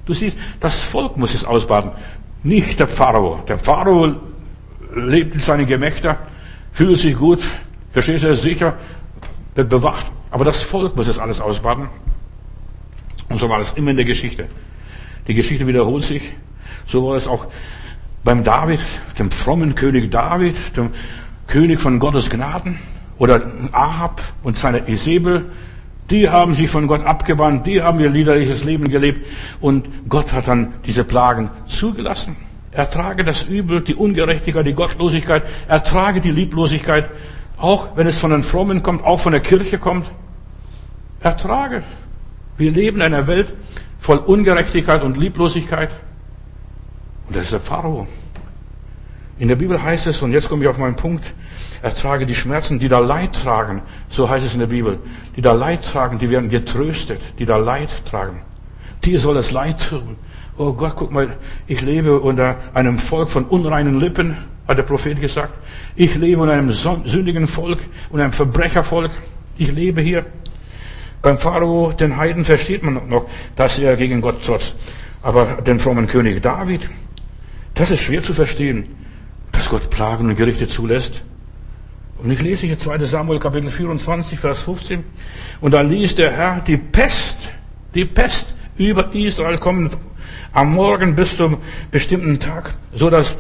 Du siehst, das Volk muss es ausbaden, nicht der Pharao. Der Pharao lebt in seinen Gemächter, fühlt sich gut, verstehst du, er ist sicher, wird bewacht. Aber das Volk muss es alles ausbaden. Und so war es immer in der Geschichte. Die Geschichte wiederholt sich. So war es auch beim David, dem frommen König David, dem König von Gottes Gnaden. Oder Ahab und seine Isabel, die haben sich von Gott abgewandt, die haben ihr liederliches Leben gelebt und Gott hat dann diese Plagen zugelassen. Ertrage das Übel, die Ungerechtigkeit, die Gottlosigkeit, ertrage die Lieblosigkeit, auch wenn es von den Frommen kommt, auch von der Kirche kommt. Ertrage. Wir leben in einer Welt voll Ungerechtigkeit und Lieblosigkeit. Und das ist der Pharao. In der Bibel heißt es, und jetzt komme ich auf meinen Punkt, ertrage die Schmerzen, die da Leid tragen. So heißt es in der Bibel. Die da Leid tragen, die werden getröstet, die da Leid tragen. Dir soll es Leid tun. Oh Gott, guck mal, ich lebe unter einem Volk von unreinen Lippen. hat der Prophet gesagt. Ich lebe in einem sündigen Volk und einem Verbrechervolk. Ich lebe hier. Beim Pharao, den Heiden, versteht man noch, dass er gegen Gott trotzt. Aber den frommen König David, das ist schwer zu verstehen, dass Gott Plagen und Gerichte zulässt. Und ich lese hier 2 Samuel Kapitel 24, Vers 15. Und da ließ der Herr die Pest, die Pest über Israel kommen, am Morgen bis zum bestimmten Tag, so dass,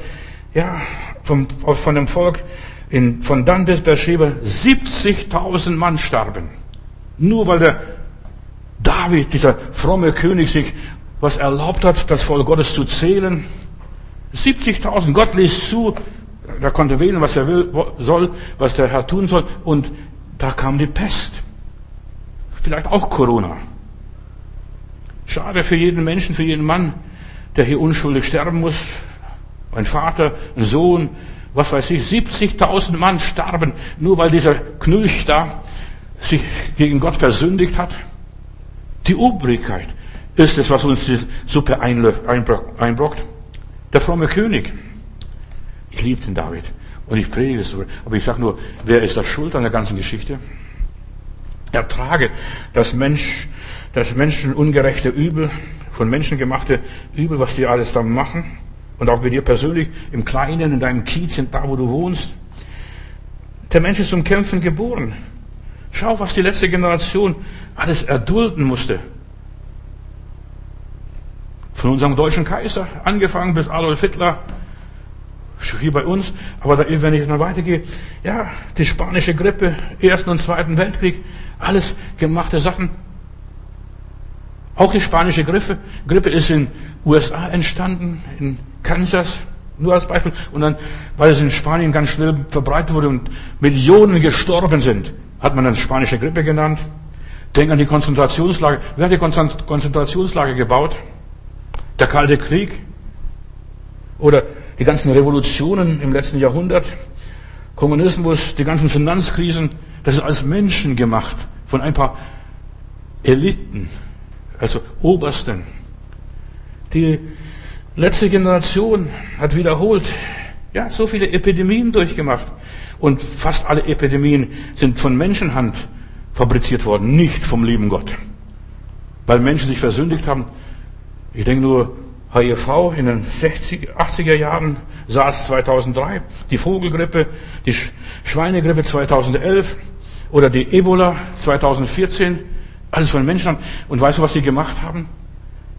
ja, vom, von dem Volk in, von Dan bis Beersheba 70.000 Mann starben. Nur weil der David, dieser fromme König, sich was erlaubt hat, das Volk Gottes zu zählen. 70.000, Gott ließ zu, er konnte wählen, was er will, soll, was der Herr tun soll. Und da kam die Pest. Vielleicht auch Corona. Schade für jeden Menschen, für jeden Mann, der hier unschuldig sterben muss. Ein Vater, ein Sohn, was weiß ich, 70.000 Mann starben, nur weil dieser Knülch da sich gegen Gott versündigt hat. Die Obrigkeit ist es, was uns die Suppe einbrockt. Der fromme König. Ich liebe den David. Und ich predige es. Aber ich sage nur, wer ist da schuld an der ganzen Geschichte? Ertrage das Mensch, das menschenungerechte Übel, von Menschen gemachte Übel, was die alles da machen. Und auch bei dir persönlich, im Kleinen, in deinem Kiezchen, da wo du wohnst. Der Mensch ist zum Kämpfen geboren. Schau, was die letzte Generation alles erdulden musste. Von unserem deutschen Kaiser, angefangen bis Adolf Hitler, hier bei uns, aber da, wenn ich dann weitergehe, ja, die spanische Grippe, Ersten und Zweiten Weltkrieg, alles gemachte Sachen. Auch die spanische Grippe, Grippe ist in USA entstanden, in Kansas, nur als Beispiel. Und dann, weil es in Spanien ganz schnell verbreitet wurde und Millionen gestorben sind, hat man dann spanische Grippe genannt. Denk an die Konzentrationslager. Wer hat die Konzentrationslager gebaut? Der Kalte Krieg. Oder die ganzen Revolutionen im letzten Jahrhundert, Kommunismus, die ganzen Finanzkrisen, das ist alles Menschen gemacht von ein paar Eliten, also Obersten. Die letzte Generation hat wiederholt, ja, so viele Epidemien durchgemacht. Und fast alle Epidemien sind von Menschenhand fabriziert worden, nicht vom lieben Gott. Weil Menschen sich versündigt haben. Ich denke nur HIV in den 60, 80er Jahren, SARS 2003, die Vogelgrippe, die Schweinegrippe 2011 oder die Ebola 2014, alles von Menschen. Und weißt du, was die gemacht haben?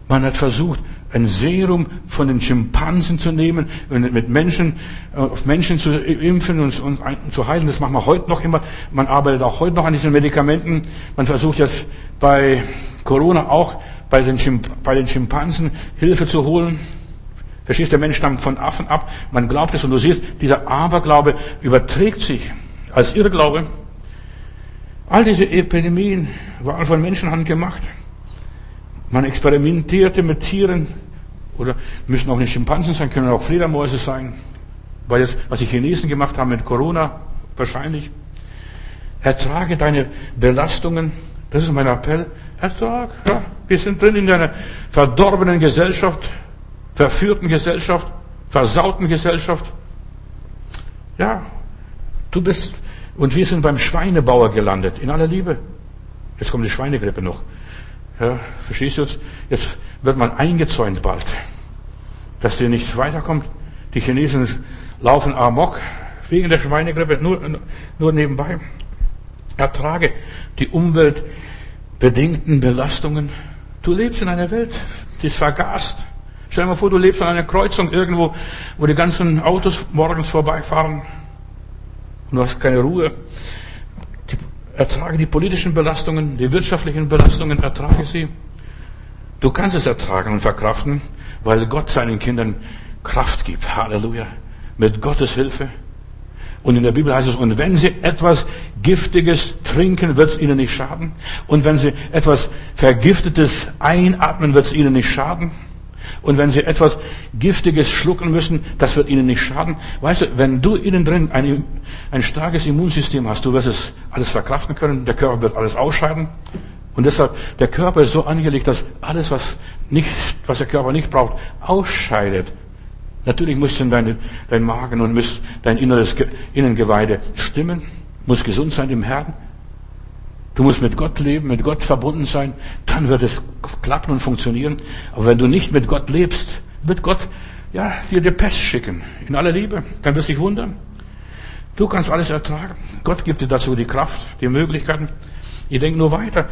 Man hat versucht, ein Serum von den Schimpansen zu nehmen und mit Menschen, äh, auf Menschen zu impfen und, und, und, zu heilen. Das machen wir heute noch immer. Man arbeitet auch heute noch an diesen Medikamenten. Man versucht jetzt bei Corona auch bei den, bei den Schimpansen Hilfe zu holen. Verstehst, der Mensch stammt von Affen ab. Man glaubt es und du siehst, dieser Aberglaube überträgt sich als Irrglaube. All diese Epidemien waren von Menschenhand gemacht. Man experimentierte mit Tieren oder müssen auch nicht Schimpansen sein, können auch Fledermäuse sein. Weil das, was die Chinesen gemacht haben mit Corona, wahrscheinlich. Ertrage deine Belastungen. Das ist mein Appell. Ertrag. Ja. Wir sind drin in einer verdorbenen Gesellschaft, verführten Gesellschaft, versauten Gesellschaft. Ja, du bist, und wir sind beim Schweinebauer gelandet, in aller Liebe. Jetzt kommt die Schweinegrippe noch. Ja, verstehst du jetzt? Jetzt wird man eingezäunt bald, dass der nicht weiterkommt. Die Chinesen laufen amok wegen der Schweinegrippe, nur, nur nebenbei. Ertrage die umweltbedingten Belastungen. Du lebst in einer Welt, die ist vergast. Stell dir mal vor, du lebst an einer Kreuzung irgendwo, wo die ganzen Autos morgens vorbeifahren und du hast keine Ruhe. Ertrage die politischen Belastungen, die wirtschaftlichen Belastungen, ertrage sie. Du kannst es ertragen und verkraften, weil Gott seinen Kindern Kraft gibt. Halleluja. Mit Gottes Hilfe. Und in der Bibel heißt es, und wenn sie etwas Giftiges trinken, wird es ihnen nicht schaden. Und wenn sie etwas Vergiftetes einatmen, wird es ihnen nicht schaden. Und wenn sie etwas Giftiges schlucken müssen, das wird ihnen nicht schaden. Weißt du, wenn du innen drin ein, ein starkes Immunsystem hast, du wirst es alles verkraften können, der Körper wird alles ausscheiden. Und deshalb, der Körper ist so angelegt, dass alles, was nicht, was der Körper nicht braucht, ausscheidet. Natürlich muss dein, dein Magen und muss dein inneres Innengeweide stimmen, muss gesund sein im Herrn. Du musst mit Gott leben, mit Gott verbunden sein, dann wird es klappen und funktionieren. Aber wenn du nicht mit Gott lebst, wird Gott ja, dir die Pest schicken, in aller Liebe. Dann wirst du dich wundern. Du kannst alles ertragen. Gott gibt dir dazu die Kraft, die Möglichkeiten. Ich denke nur weiter.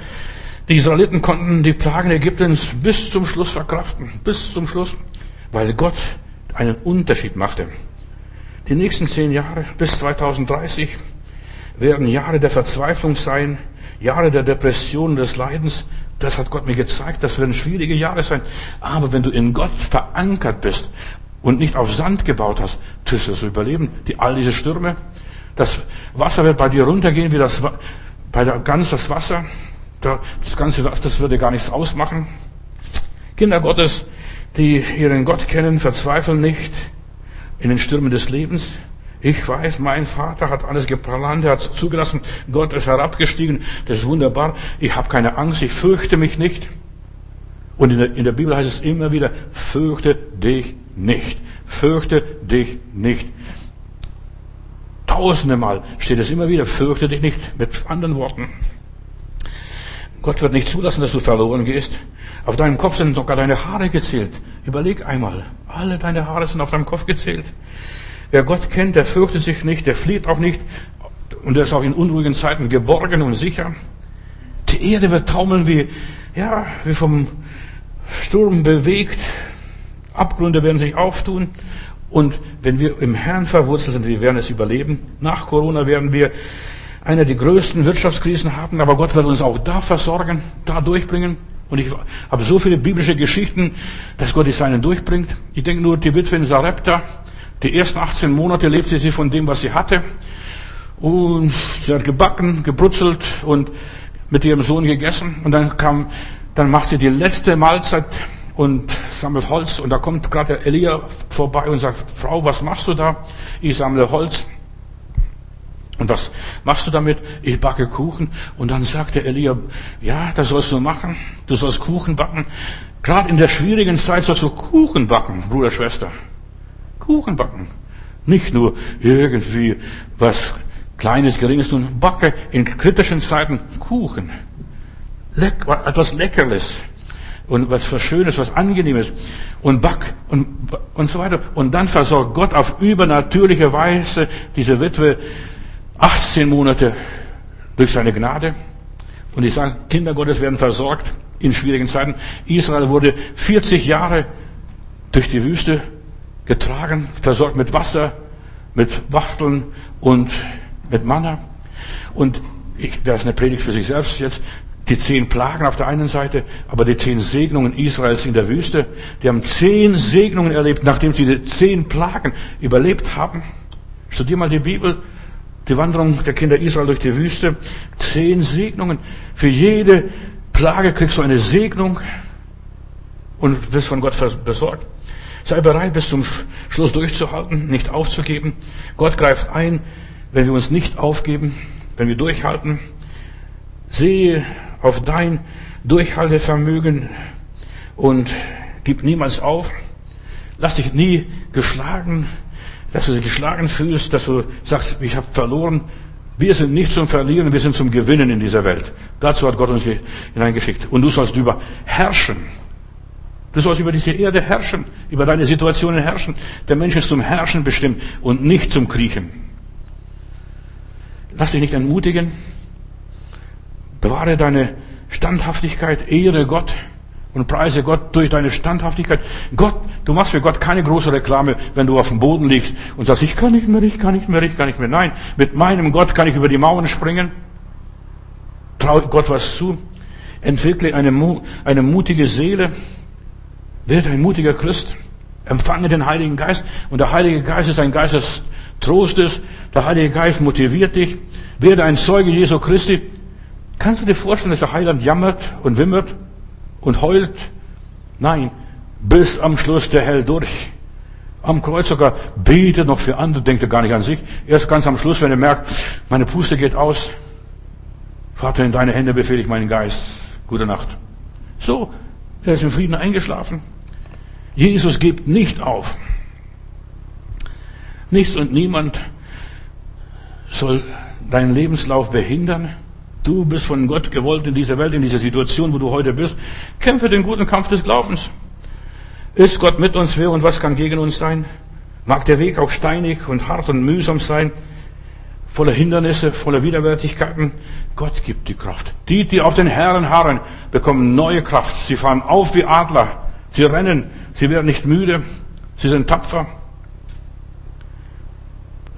Die Israeliten konnten die Plagen Ägyptens bis zum Schluss verkraften. Bis zum Schluss. Weil Gott einen Unterschied machte. Die nächsten zehn Jahre bis 2030 werden Jahre der Verzweiflung sein, Jahre der Depression, des Leidens. Das hat Gott mir gezeigt. Das werden schwierige Jahre sein. Aber wenn du in Gott verankert bist und nicht auf Sand gebaut hast, tust du es überleben. Die, all diese Stürme. Das Wasser wird bei dir runtergehen, wie das, bei der Gans das Wasser. Das ganze Wasser, das würde gar nichts ausmachen. Kinder Gottes, die ihren Gott kennen, verzweifeln nicht in den Stürmen des Lebens. Ich weiß, mein Vater hat alles geplant, er hat zugelassen, Gott ist herabgestiegen, das ist wunderbar. Ich habe keine Angst, ich fürchte mich nicht. Und in der, in der Bibel heißt es immer wieder, fürchte dich nicht. Fürchte dich nicht. Tausende Mal steht es immer wieder, fürchte dich nicht. Mit anderen Worten. Gott wird nicht zulassen, dass du verloren gehst. Auf deinem Kopf sind sogar deine Haare gezählt. Überleg einmal. Alle deine Haare sind auf deinem Kopf gezählt. Wer Gott kennt, der fürchtet sich nicht, der flieht auch nicht und der ist auch in unruhigen Zeiten geborgen und sicher. Die Erde wird taumeln wie, ja, wie vom Sturm bewegt. Abgründe werden sich auftun. Und wenn wir im Herrn verwurzelt sind, wir werden es überleben. Nach Corona werden wir eine der größten Wirtschaftskrisen haben, aber Gott wird uns auch da versorgen, da durchbringen. Und ich habe so viele biblische Geschichten, dass Gott die Seinen durchbringt. Ich denke nur, die Witwe in Sarepta, die ersten 18 Monate lebte sie von dem, was sie hatte. Und sie hat gebacken, gebrutzelt und mit ihrem Sohn gegessen. Und dann kam, dann macht sie die letzte Mahlzeit und sammelt Holz. Und da kommt gerade Elia vorbei und sagt, Frau, was machst du da? Ich sammle Holz. Und was machst du damit? Ich backe Kuchen. Und dann sagt der Elia, ja, das sollst du machen. Du sollst Kuchen backen. Gerade in der schwierigen Zeit sollst du Kuchen backen, Bruder, Schwester. Kuchen backen. Nicht nur irgendwie was Kleines, Geringes tun. Backe in kritischen Zeiten Kuchen. Leck, etwas Leckerles. Und was für Schönes, was Angenehmes. Und back und, und so weiter. Und dann versorgt Gott auf übernatürliche Weise diese Witwe 18 Monate durch seine Gnade. Und ich sage, Kinder Gottes werden versorgt in schwierigen Zeiten. Israel wurde 40 Jahre durch die Wüste getragen, versorgt mit Wasser, mit Wachteln und mit Manna. Und ich, das ist eine Predigt für sich selbst jetzt. Die zehn Plagen auf der einen Seite, aber die zehn Segnungen Israels in der Wüste. Die haben zehn Segnungen erlebt, nachdem sie die zehn Plagen überlebt haben. Studier mal die Bibel, die Wanderung der Kinder Israel durch die Wüste. Zehn Segnungen. Für jede Plage kriegst du eine Segnung und wirst von Gott besorgt. Sei bereit, bis zum Schluss durchzuhalten, nicht aufzugeben. Gott greift ein, wenn wir uns nicht aufgeben, wenn wir durchhalten. Sehe auf dein Durchhaltevermögen und gib niemals auf. Lass dich nie geschlagen, dass du dich geschlagen fühlst, dass du sagst, ich habe verloren. Wir sind nicht zum Verlieren, wir sind zum Gewinnen in dieser Welt. Dazu hat Gott uns hineingeschickt. Und du sollst über herrschen. Du sollst über diese Erde herrschen, über deine Situationen herrschen. Der Mensch ist zum Herrschen bestimmt und nicht zum Kriechen. Lass dich nicht entmutigen. Bewahre deine Standhaftigkeit, ehre Gott und preise Gott durch deine Standhaftigkeit. Gott, du machst für Gott keine große Reklame, wenn du auf dem Boden liegst und sagst, ich kann nicht mehr, ich kann nicht mehr, ich kann nicht mehr. Nein, mit meinem Gott kann ich über die Mauern springen. Trau Gott was zu. Entwickle eine, eine mutige Seele. Werde ein mutiger Christ. Empfange den Heiligen Geist. Und der Heilige Geist ist ein Geist des Trostes. Der Heilige Geist motiviert dich. Werde ein Zeuge Jesu Christi. Kannst du dir vorstellen, dass der Heiland jammert und wimmert und heult? Nein. Bis am Schluss der Hell durch. Am Kreuz sogar betet noch für andere, denkt er gar nicht an sich. Erst ganz am Schluss, wenn er merkt, meine Puste geht aus. Vater, in deine Hände befehle ich meinen Geist. Gute Nacht. So, er ist im Frieden eingeschlafen. Jesus gibt nicht auf. Nichts und niemand soll deinen Lebenslauf behindern. Du bist von Gott gewollt in dieser Welt, in dieser Situation, wo du heute bist. Kämpfe den guten Kampf des Glaubens. Ist Gott mit uns, wer und was kann gegen uns sein? Mag der Weg auch steinig und hart und mühsam sein, voller Hindernisse, voller Widerwärtigkeiten. Gott gibt die Kraft. Die, die auf den Herren harren, bekommen neue Kraft. Sie fahren auf wie Adler. Sie rennen. Sie werden nicht müde. Sie sind tapfer.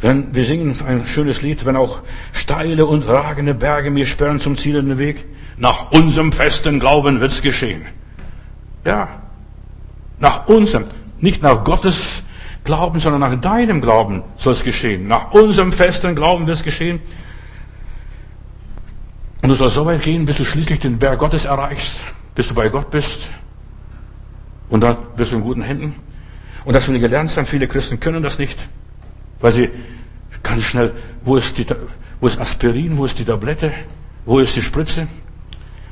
Wenn, wir singen ein schönes Lied, wenn auch steile und ragende Berge mir sperren zum zielenden Weg. Nach unserem festen Glauben wird's geschehen. Ja. Nach unserem, nicht nach Gottes Glauben, sondern nach deinem Glauben soll es geschehen. Nach unserem festen Glauben wird es geschehen. Und du sollst so weit gehen, bis du schließlich den Berg Gottes erreichst, bis du bei Gott bist. Und dann bist du in guten Händen. Und das will gelernt sein. Viele Christen können das nicht. Weil sie ganz schnell, wo ist, die, wo ist Aspirin, wo ist die Tablette, wo ist die Spritze?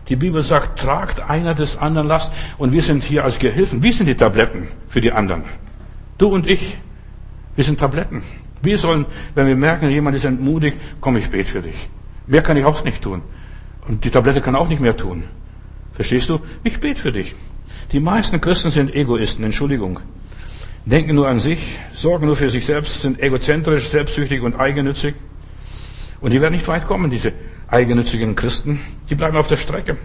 Die Bibel sagt, tragt einer des anderen Last und wir sind hier als Gehilfen. Wir sind die Tabletten für die anderen. Du und ich, wir sind Tabletten. Wir sollen, wenn wir merken, jemand ist entmutigt, komm, ich bete für dich. Mehr kann ich auch nicht tun. Und die Tablette kann auch nicht mehr tun. Verstehst du? Ich bete für dich. Die meisten Christen sind Egoisten, Entschuldigung denken nur an sich, sorgen nur für sich selbst, sind egozentrisch, selbstsüchtig und eigennützig. Und die werden nicht weit kommen, diese eigennützigen Christen. Die bleiben auf der Strecke.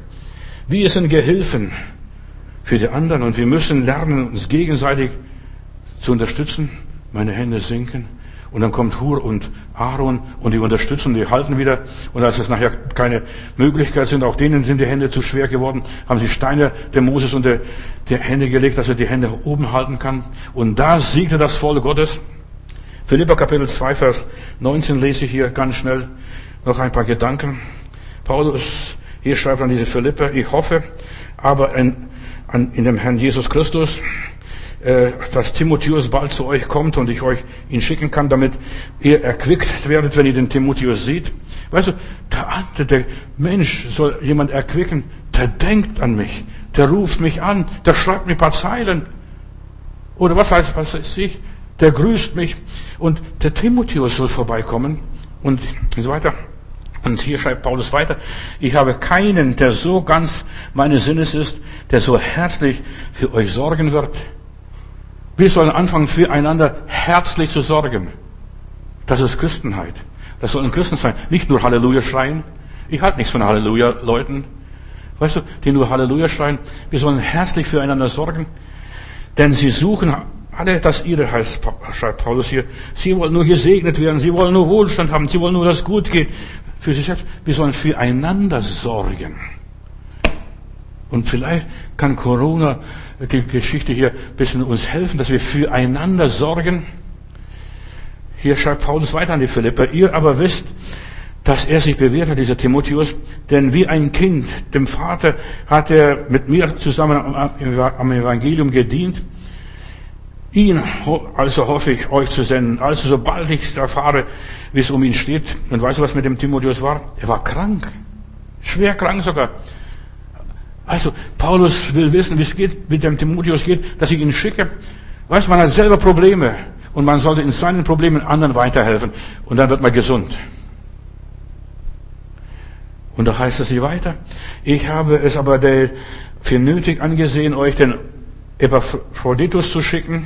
Wir sind Gehilfen für die anderen und wir müssen lernen, uns gegenseitig zu unterstützen. Meine Hände sinken. Und dann kommt Hur und Aaron und die unterstützen, die halten wieder. Und als es nachher keine Möglichkeit sind, auch denen sind die Hände zu schwer geworden, haben sie Steine dem Moses unter die Hände gelegt, dass er die Hände oben halten kann. Und da siegte das Volk Gottes. Philippa Kapitel 2, Vers 19 lese ich hier ganz schnell noch ein paar Gedanken. Paulus hier schreibt an diese Philippa, ich hoffe aber in, an, in dem Herrn Jesus Christus, dass Timotheus bald zu euch kommt und ich euch ihn schicken kann, damit ihr erquickt werdet, wenn ihr den Timotheus seht. Weißt du, der, der Mensch soll jemand erquicken, der denkt an mich, der ruft mich an, der schreibt mir ein paar Zeilen. Oder was heißt, was weiß ich, der grüßt mich. Und der Timotheus soll vorbeikommen und so weiter. Und hier schreibt Paulus weiter, ich habe keinen, der so ganz meines Sinnes ist, der so herzlich für euch sorgen wird. Wir sollen anfangen, füreinander herzlich zu sorgen. Das ist Christenheit. Das sollen Christen sein. Nicht nur Halleluja schreien. Ich halte nichts von Halleluja-Leuten. Weißt du, die nur Halleluja schreien. Wir sollen herzlich füreinander sorgen. Denn sie suchen alle das ihre, heißt, schreibt Paulus hier. Sie wollen nur gesegnet werden. Sie wollen nur Wohlstand haben. Sie wollen nur, dass es gut geht. Für sich selbst. Wir sollen füreinander sorgen. Und vielleicht kann Corona, Geschichte hier, ein bisschen uns helfen, dass wir füreinander sorgen. Hier schreibt Paulus weiter an die Philipper. Ihr aber wisst, dass er sich bewährt hat, dieser Timotheus, denn wie ein Kind dem Vater hat er mit mir zusammen am Evangelium gedient. Ihn also hoffe ich, euch zu senden. Also sobald ich erfahre, wie es um ihn steht. Und weißt du, was mit dem Timotheus war? Er war krank. Schwer krank sogar. Also, Paulus will wissen, wie es geht, wie dem Timotheus geht, dass ich ihn schicke. Weißt, man hat selber Probleme und man sollte in seinen Problemen anderen weiterhelfen und dann wird man gesund. Und da heißt es hier weiter. Ich habe es aber für nötig angesehen, euch den Epaphroditus zu schicken.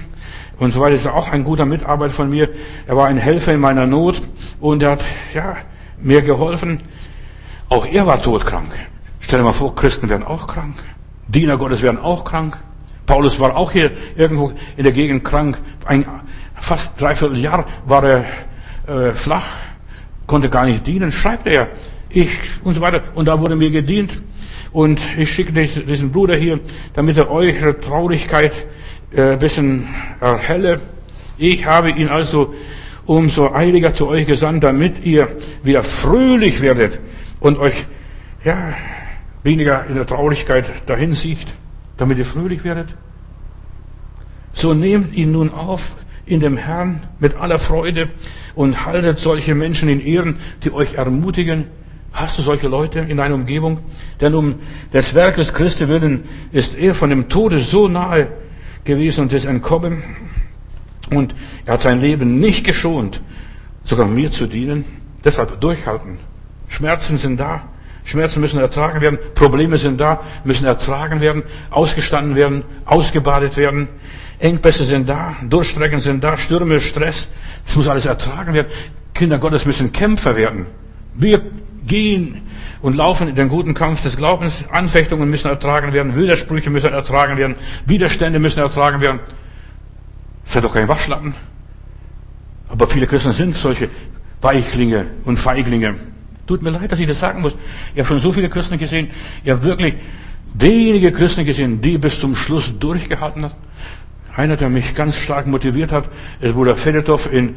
Und so weiter ist auch ein guter Mitarbeiter von mir. Er war ein Helfer in meiner Not und er hat, ja, mir geholfen. Auch er war todkrank. Stell dir mal vor, Christen werden auch krank. Diener Gottes werden auch krank. Paulus war auch hier irgendwo in der Gegend krank. Ein, fast dreiviertel Jahr war er äh, flach, konnte gar nicht dienen. Schreibt er, ich und so weiter. Und da wurde mir gedient. Und ich schicke diesen Bruder hier, damit er eure Traurigkeit äh, ein bisschen erhelle. Ich habe ihn also umso eiliger zu euch gesandt, damit ihr wieder fröhlich werdet und euch ja, weniger in der Traurigkeit dahin sieht, damit ihr fröhlich werdet. So nehmt ihn nun auf in dem Herrn mit aller Freude und haltet solche Menschen in Ehren, die euch ermutigen. Hast du solche Leute in deiner Umgebung? Denn um des Werkes Christi willen ist er von dem Tode so nahe gewesen und ist entkommen. Und er hat sein Leben nicht geschont, sogar mir zu dienen. Deshalb durchhalten. Schmerzen sind da. Schmerzen müssen ertragen werden. Probleme sind da, müssen ertragen werden, ausgestanden werden, ausgebadet werden. Engpässe sind da, Durchstrecken sind da, Stürme, Stress. Es muss alles ertragen werden. Kinder Gottes müssen Kämpfer werden. Wir gehen und laufen in den guten Kampf des Glaubens. Anfechtungen müssen ertragen werden, Widersprüche müssen ertragen werden, Widerstände müssen ertragen werden. Seid doch kein Waschlappen. Aber viele Christen sind solche Weichlinge und Feiglinge. Tut mir leid, dass ich das sagen muss. Ich habe schon so viele Christen gesehen. Ich habe wirklich wenige Christen gesehen, die bis zum Schluss durchgehalten haben. Einer, der mich ganz stark motiviert hat, ist Bruder Fedotov in,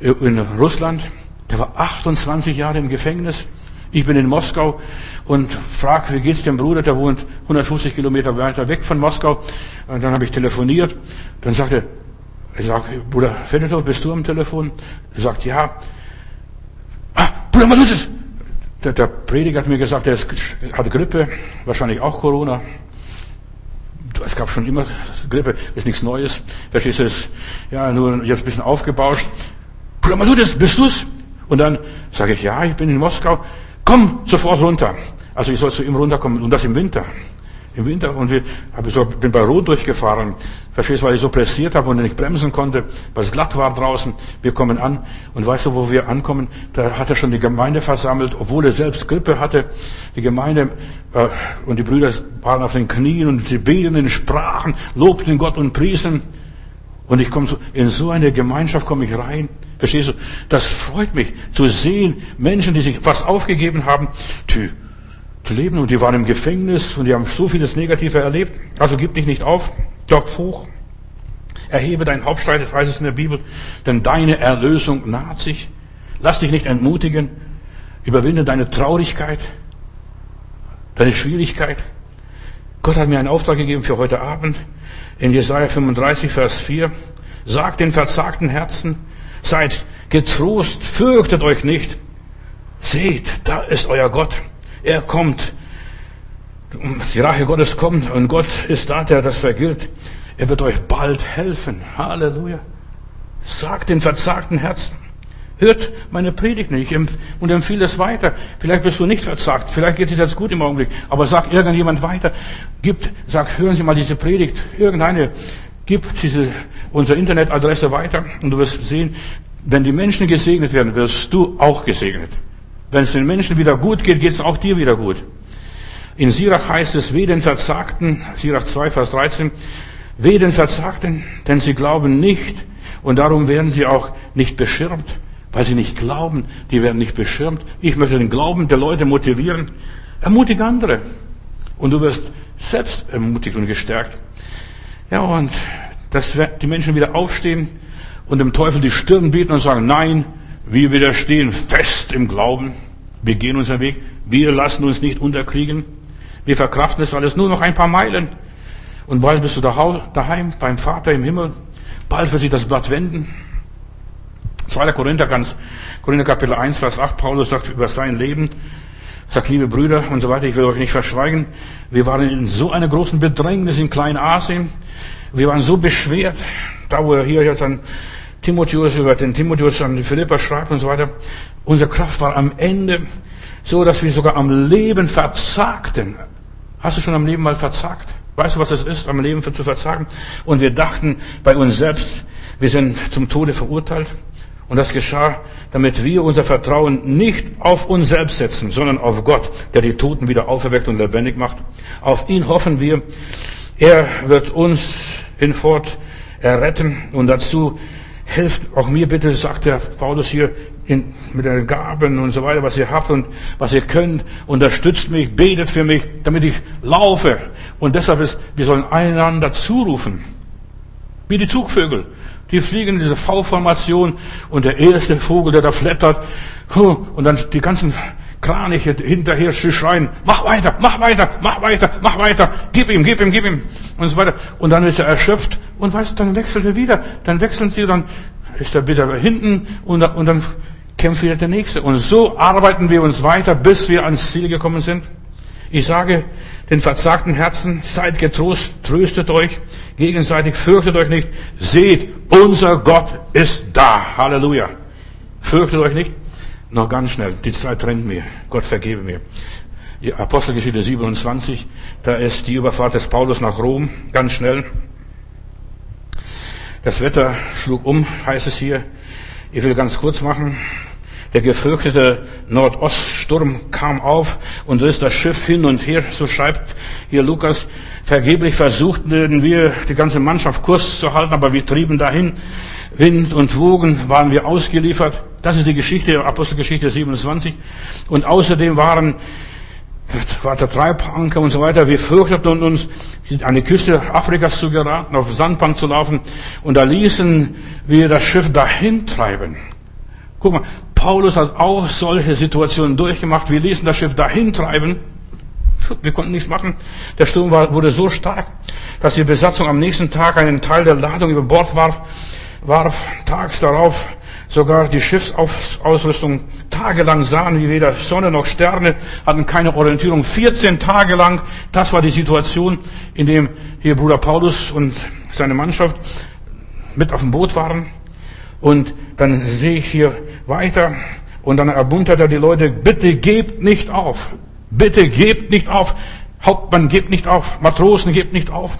in Russland. Der war 28 Jahre im Gefängnis. Ich bin in Moskau und frag, wie geht's dem Bruder? Der wohnt 150 Kilometer weiter weg von Moskau. Und dann habe ich telefoniert. Dann sagte er, ich sag, Bruder Fedotov, bist du am Telefon? Er sagt, ja. Ah, Bruder Malutis! Der, der Prediger hat mir gesagt, er hat Grippe, wahrscheinlich auch Corona. Es gab schon immer Grippe, ist nichts Neues. Verstehst du es? Ja, nur jetzt ein bisschen aufgebauscht. Bruder Malutis, bist du's? Und dann sage ich, ja, ich bin in Moskau. Komm sofort runter. Also ich soll zu ihm runterkommen und das im Winter. Im Winter und wir, hab ich so, bin bei Rot durchgefahren. Verstehst du, weil ich so pressiert habe und nicht bremsen konnte, weil es glatt war draußen. Wir kommen an und weißt du, wo wir ankommen? Da hat er schon die Gemeinde versammelt, obwohl er selbst Grippe hatte. Die Gemeinde äh, und die Brüder waren auf den Knien und sie beten in Sprachen, lobten Gott und priesen. Und ich komme so, in so eine Gemeinschaft komme ich rein. Verstehst du? Das freut mich zu sehen, Menschen, die sich fast aufgegeben haben, die, die leben und die waren im Gefängnis und die haben so vieles Negative erlebt. Also gib dich nicht auf, Kopf hoch. Erhebe dein Hauptstreit, das heißt es in der Bibel, denn deine Erlösung naht sich. Lass dich nicht entmutigen. Überwinde deine Traurigkeit, deine Schwierigkeit. Gott hat mir einen Auftrag gegeben für heute Abend. In Jesaja 35, Vers 4. Sagt den verzagten Herzen, Seid getrost, fürchtet euch nicht. Seht, da ist euer Gott. Er kommt. Die Rache Gottes kommt und Gott ist da, der das vergilt. Er wird euch bald helfen. Halleluja. Sagt den verzagten Herzen. Hört meine Predigt nicht und empfehle es weiter. Vielleicht bist du nicht verzagt, vielleicht geht es dir jetzt gut im Augenblick, aber sag irgendjemand weiter. Gibt, sag, hören Sie mal diese Predigt, irgendeine Gib diese, unsere Internetadresse weiter und du wirst sehen, wenn die Menschen gesegnet werden, wirst du auch gesegnet. Wenn es den Menschen wieder gut geht, geht es auch dir wieder gut. In Sirach heißt es, weh den Verzagten, Sirach 2, Vers 13, weh den Verzagten, denn sie glauben nicht und darum werden sie auch nicht beschirmt, weil sie nicht glauben, die werden nicht beschirmt. Ich möchte den Glauben der Leute motivieren. Ermutige andere. Und du wirst selbst ermutigt und gestärkt. Ja, und dass die Menschen wieder aufstehen und dem Teufel die Stirn bieten und sagen, nein, wir widerstehen fest im Glauben. Wir gehen unseren Weg. Wir lassen uns nicht unterkriegen. Wir verkraften das alles nur noch ein paar Meilen. Und bald bist du daheim beim Vater im Himmel. Bald wird sich das Blatt wenden. 2. Korinther, ganz, Korinther Kapitel 1, Vers 8, Paulus sagt über sein Leben, sagt, liebe Brüder und so weiter, ich will euch nicht verschweigen, wir waren in so einer großen Bedrängnis in Kleinasien, wir waren so beschwert, da wo er hier jetzt an Timotheus, über den Timotheus an die Philippa schreibt und so weiter, unsere Kraft war am Ende, so dass wir sogar am Leben verzagten. Hast du schon am Leben mal verzagt? Weißt du, was es ist, am Leben zu verzagen? Und wir dachten bei uns selbst, wir sind zum Tode verurteilt. Und das geschah, damit wir unser Vertrauen nicht auf uns selbst setzen, sondern auf Gott, der die Toten wieder auferweckt und lebendig macht. Auf ihn hoffen wir. Er wird uns hinfort erretten und dazu helft auch mir bitte, sagt der Paulus hier, in, mit den Gaben und so weiter, was ihr habt und was ihr könnt, unterstützt mich, betet für mich, damit ich laufe. Und deshalb ist, wir sollen einander zurufen. Wie die Zugvögel. Die fliegen in diese V-Formation und der erste Vogel, der da flattert, und dann die ganzen Kraniche hinterher schreien, mach weiter, mach weiter, mach weiter, mach weiter, gib ihm, gib ihm, gib ihm, und so weiter. Und dann ist er erschöpft und weißt, dann wechselt er wieder, dann wechseln sie, dann ist er wieder hinten und, und dann kämpft wieder der Nächste. Und so arbeiten wir uns weiter, bis wir ans Ziel gekommen sind. Ich sage den verzagten Herzen, seid getrost, tröstet euch gegenseitig, fürchtet euch nicht. Seht, unser Gott ist da. Halleluja. Fürchtet euch nicht. Noch ganz schnell, die Zeit trennt mir. Gott vergebe mir. Apostelgeschichte 27, da ist die Überfahrt des Paulus nach Rom, ganz schnell. Das Wetter schlug um, heißt es hier. Ich will ganz kurz machen. Der gefürchtete Nordoststurm kam auf und riss das Schiff hin und her, so schreibt hier Lukas. Vergeblich versuchten wir, die ganze Mannschaft Kurs zu halten, aber wir trieben dahin. Wind und Wogen waren wir ausgeliefert. Das ist die Geschichte, Apostelgeschichte 27. Und außerdem waren war der Treibanker und so weiter. Wir fürchteten uns, an die Küste Afrikas zu geraten, auf Sandbank zu laufen. Und da ließen wir das Schiff dahin treiben. Guck mal, Paulus hat auch solche Situationen durchgemacht. Wir ließen das Schiff dahin treiben. Wir konnten nichts machen. Der Sturm war, wurde so stark, dass die Besatzung am nächsten Tag einen Teil der Ladung über Bord warf, warf tags darauf sogar die Schiffsausrüstung tagelang sahen, wie weder Sonne noch Sterne, hatten keine Orientierung. 14 Tage lang, das war die Situation, in dem hier Bruder Paulus und seine Mannschaft mit auf dem Boot waren. Und dann sehe ich hier weiter und dann ermuntert er die Leute, bitte gebt nicht auf. Bitte gebt nicht auf. Hauptmann gebt nicht auf. Matrosen gebt nicht auf.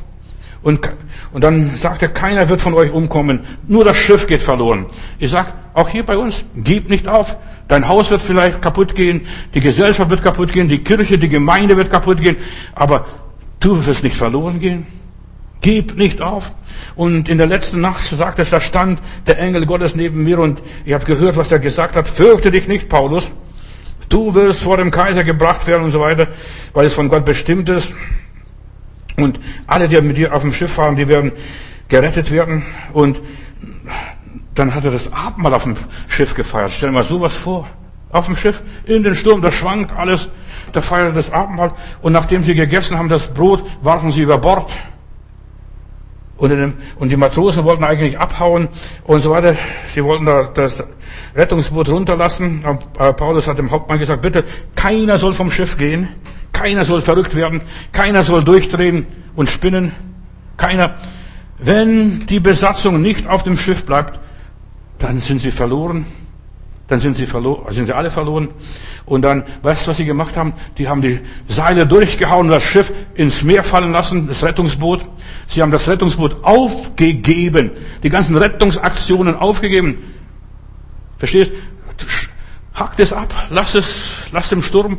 Und, und dann sagt er, keiner wird von euch umkommen, nur das Schiff geht verloren. Ich sag, auch hier bei uns, gib nicht auf. Dein Haus wird vielleicht kaputt gehen, die Gesellschaft wird kaputt gehen, die Kirche, die Gemeinde wird kaputt gehen, aber du wirst nicht verloren gehen. Gib nicht auf. Und in der letzten Nacht sagt es, da stand der Engel Gottes neben mir und ich habe gehört, was er gesagt hat. Fürchte dich nicht, Paulus. Du wirst vor dem Kaiser gebracht werden und so weiter, weil es von Gott bestimmt ist. Und alle, die mit dir auf dem Schiff fahren, die werden gerettet werden. Und dann hat er das Abendmahl auf dem Schiff gefeiert. Stell dir mal sowas vor. Auf dem Schiff, in den Sturm, da schwankt alles. Da feiert er das Abendmahl. Und nachdem sie gegessen haben, das Brot, warfen sie über Bord. Und, dem, und die Matrosen wollten eigentlich abhauen und so weiter. Sie wollten da das Rettungsboot runterlassen. Paulus hat dem Hauptmann gesagt, bitte, keiner soll vom Schiff gehen. Keiner soll verrückt werden. Keiner soll durchdrehen und spinnen. Keiner. Wenn die Besatzung nicht auf dem Schiff bleibt, dann sind sie verloren. Dann sind sie verloren, sind sie alle verloren. Und dann, weißt du, was sie gemacht haben? Die haben die Seile durchgehauen, das Schiff ins Meer fallen lassen, das Rettungsboot. Sie haben das Rettungsboot aufgegeben. Die ganzen Rettungsaktionen aufgegeben. Verstehst? Hackt es ab, lass es, lass dem Sturm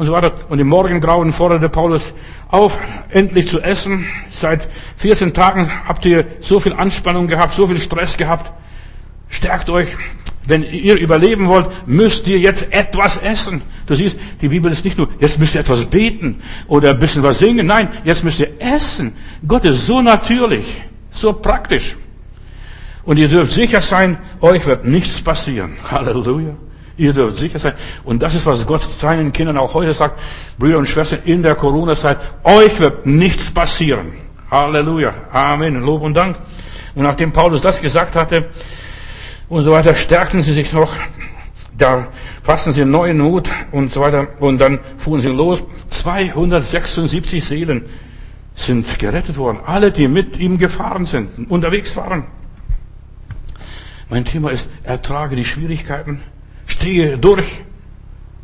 und so weiter. Und im Morgengrauen forderte Paulus auf, endlich zu essen. Seit 14 Tagen habt ihr so viel Anspannung gehabt, so viel Stress gehabt. Stärkt euch. Wenn ihr überleben wollt, müsst ihr jetzt etwas essen. Du siehst, die Bibel ist nicht nur, jetzt müsst ihr etwas beten oder ein bisschen was singen. Nein, jetzt müsst ihr essen. Gott ist so natürlich, so praktisch. Und ihr dürft sicher sein, euch wird nichts passieren. Halleluja. Ihr dürft sicher sein. Und das ist, was Gott seinen Kindern auch heute sagt, Brüder und Schwestern, in der Corona-Zeit, euch wird nichts passieren. Halleluja. Amen. Lob und Dank. Und nachdem Paulus das gesagt hatte, und so weiter, stärkten sie sich noch, da fassten sie neuen Mut und so weiter und dann fuhren sie los. 276 Seelen sind gerettet worden. Alle, die mit ihm gefahren sind, unterwegs waren. Mein Thema ist, ertrage die Schwierigkeiten, stehe durch,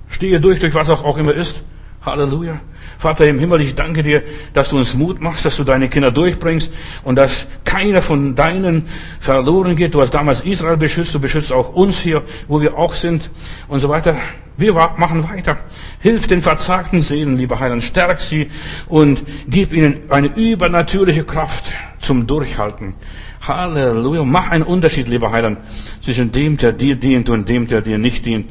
stehe durch, durch was auch immer ist. Halleluja. Vater im Himmel, ich danke dir, dass du uns Mut machst, dass du deine Kinder durchbringst und dass keiner von deinen verloren geht. Du hast damals Israel beschützt, du beschützt auch uns hier, wo wir auch sind und so weiter. Wir machen weiter. Hilf den verzagten Seelen, lieber Heiland, stärk sie und gib ihnen eine übernatürliche Kraft zum Durchhalten. Halleluja. Mach einen Unterschied, lieber Heiland, zwischen dem, der dir dient und dem, der dir nicht dient.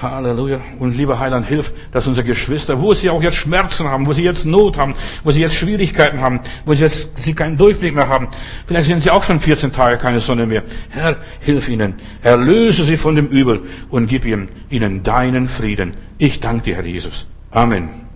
Halleluja. Und lieber Heiland, hilf, dass unsere Geschwister, wo sie auch jetzt Schmerzen haben, wo sie jetzt Not haben, wo sie jetzt Schwierigkeiten haben, wo sie jetzt sie keinen Durchblick mehr haben, vielleicht sind sie auch schon 14 Tage keine Sonne mehr. Herr, hilf ihnen. Erlöse sie von dem Übel und gib ihnen, ihnen deinen Frieden. Ich danke dir, Herr Jesus. Amen.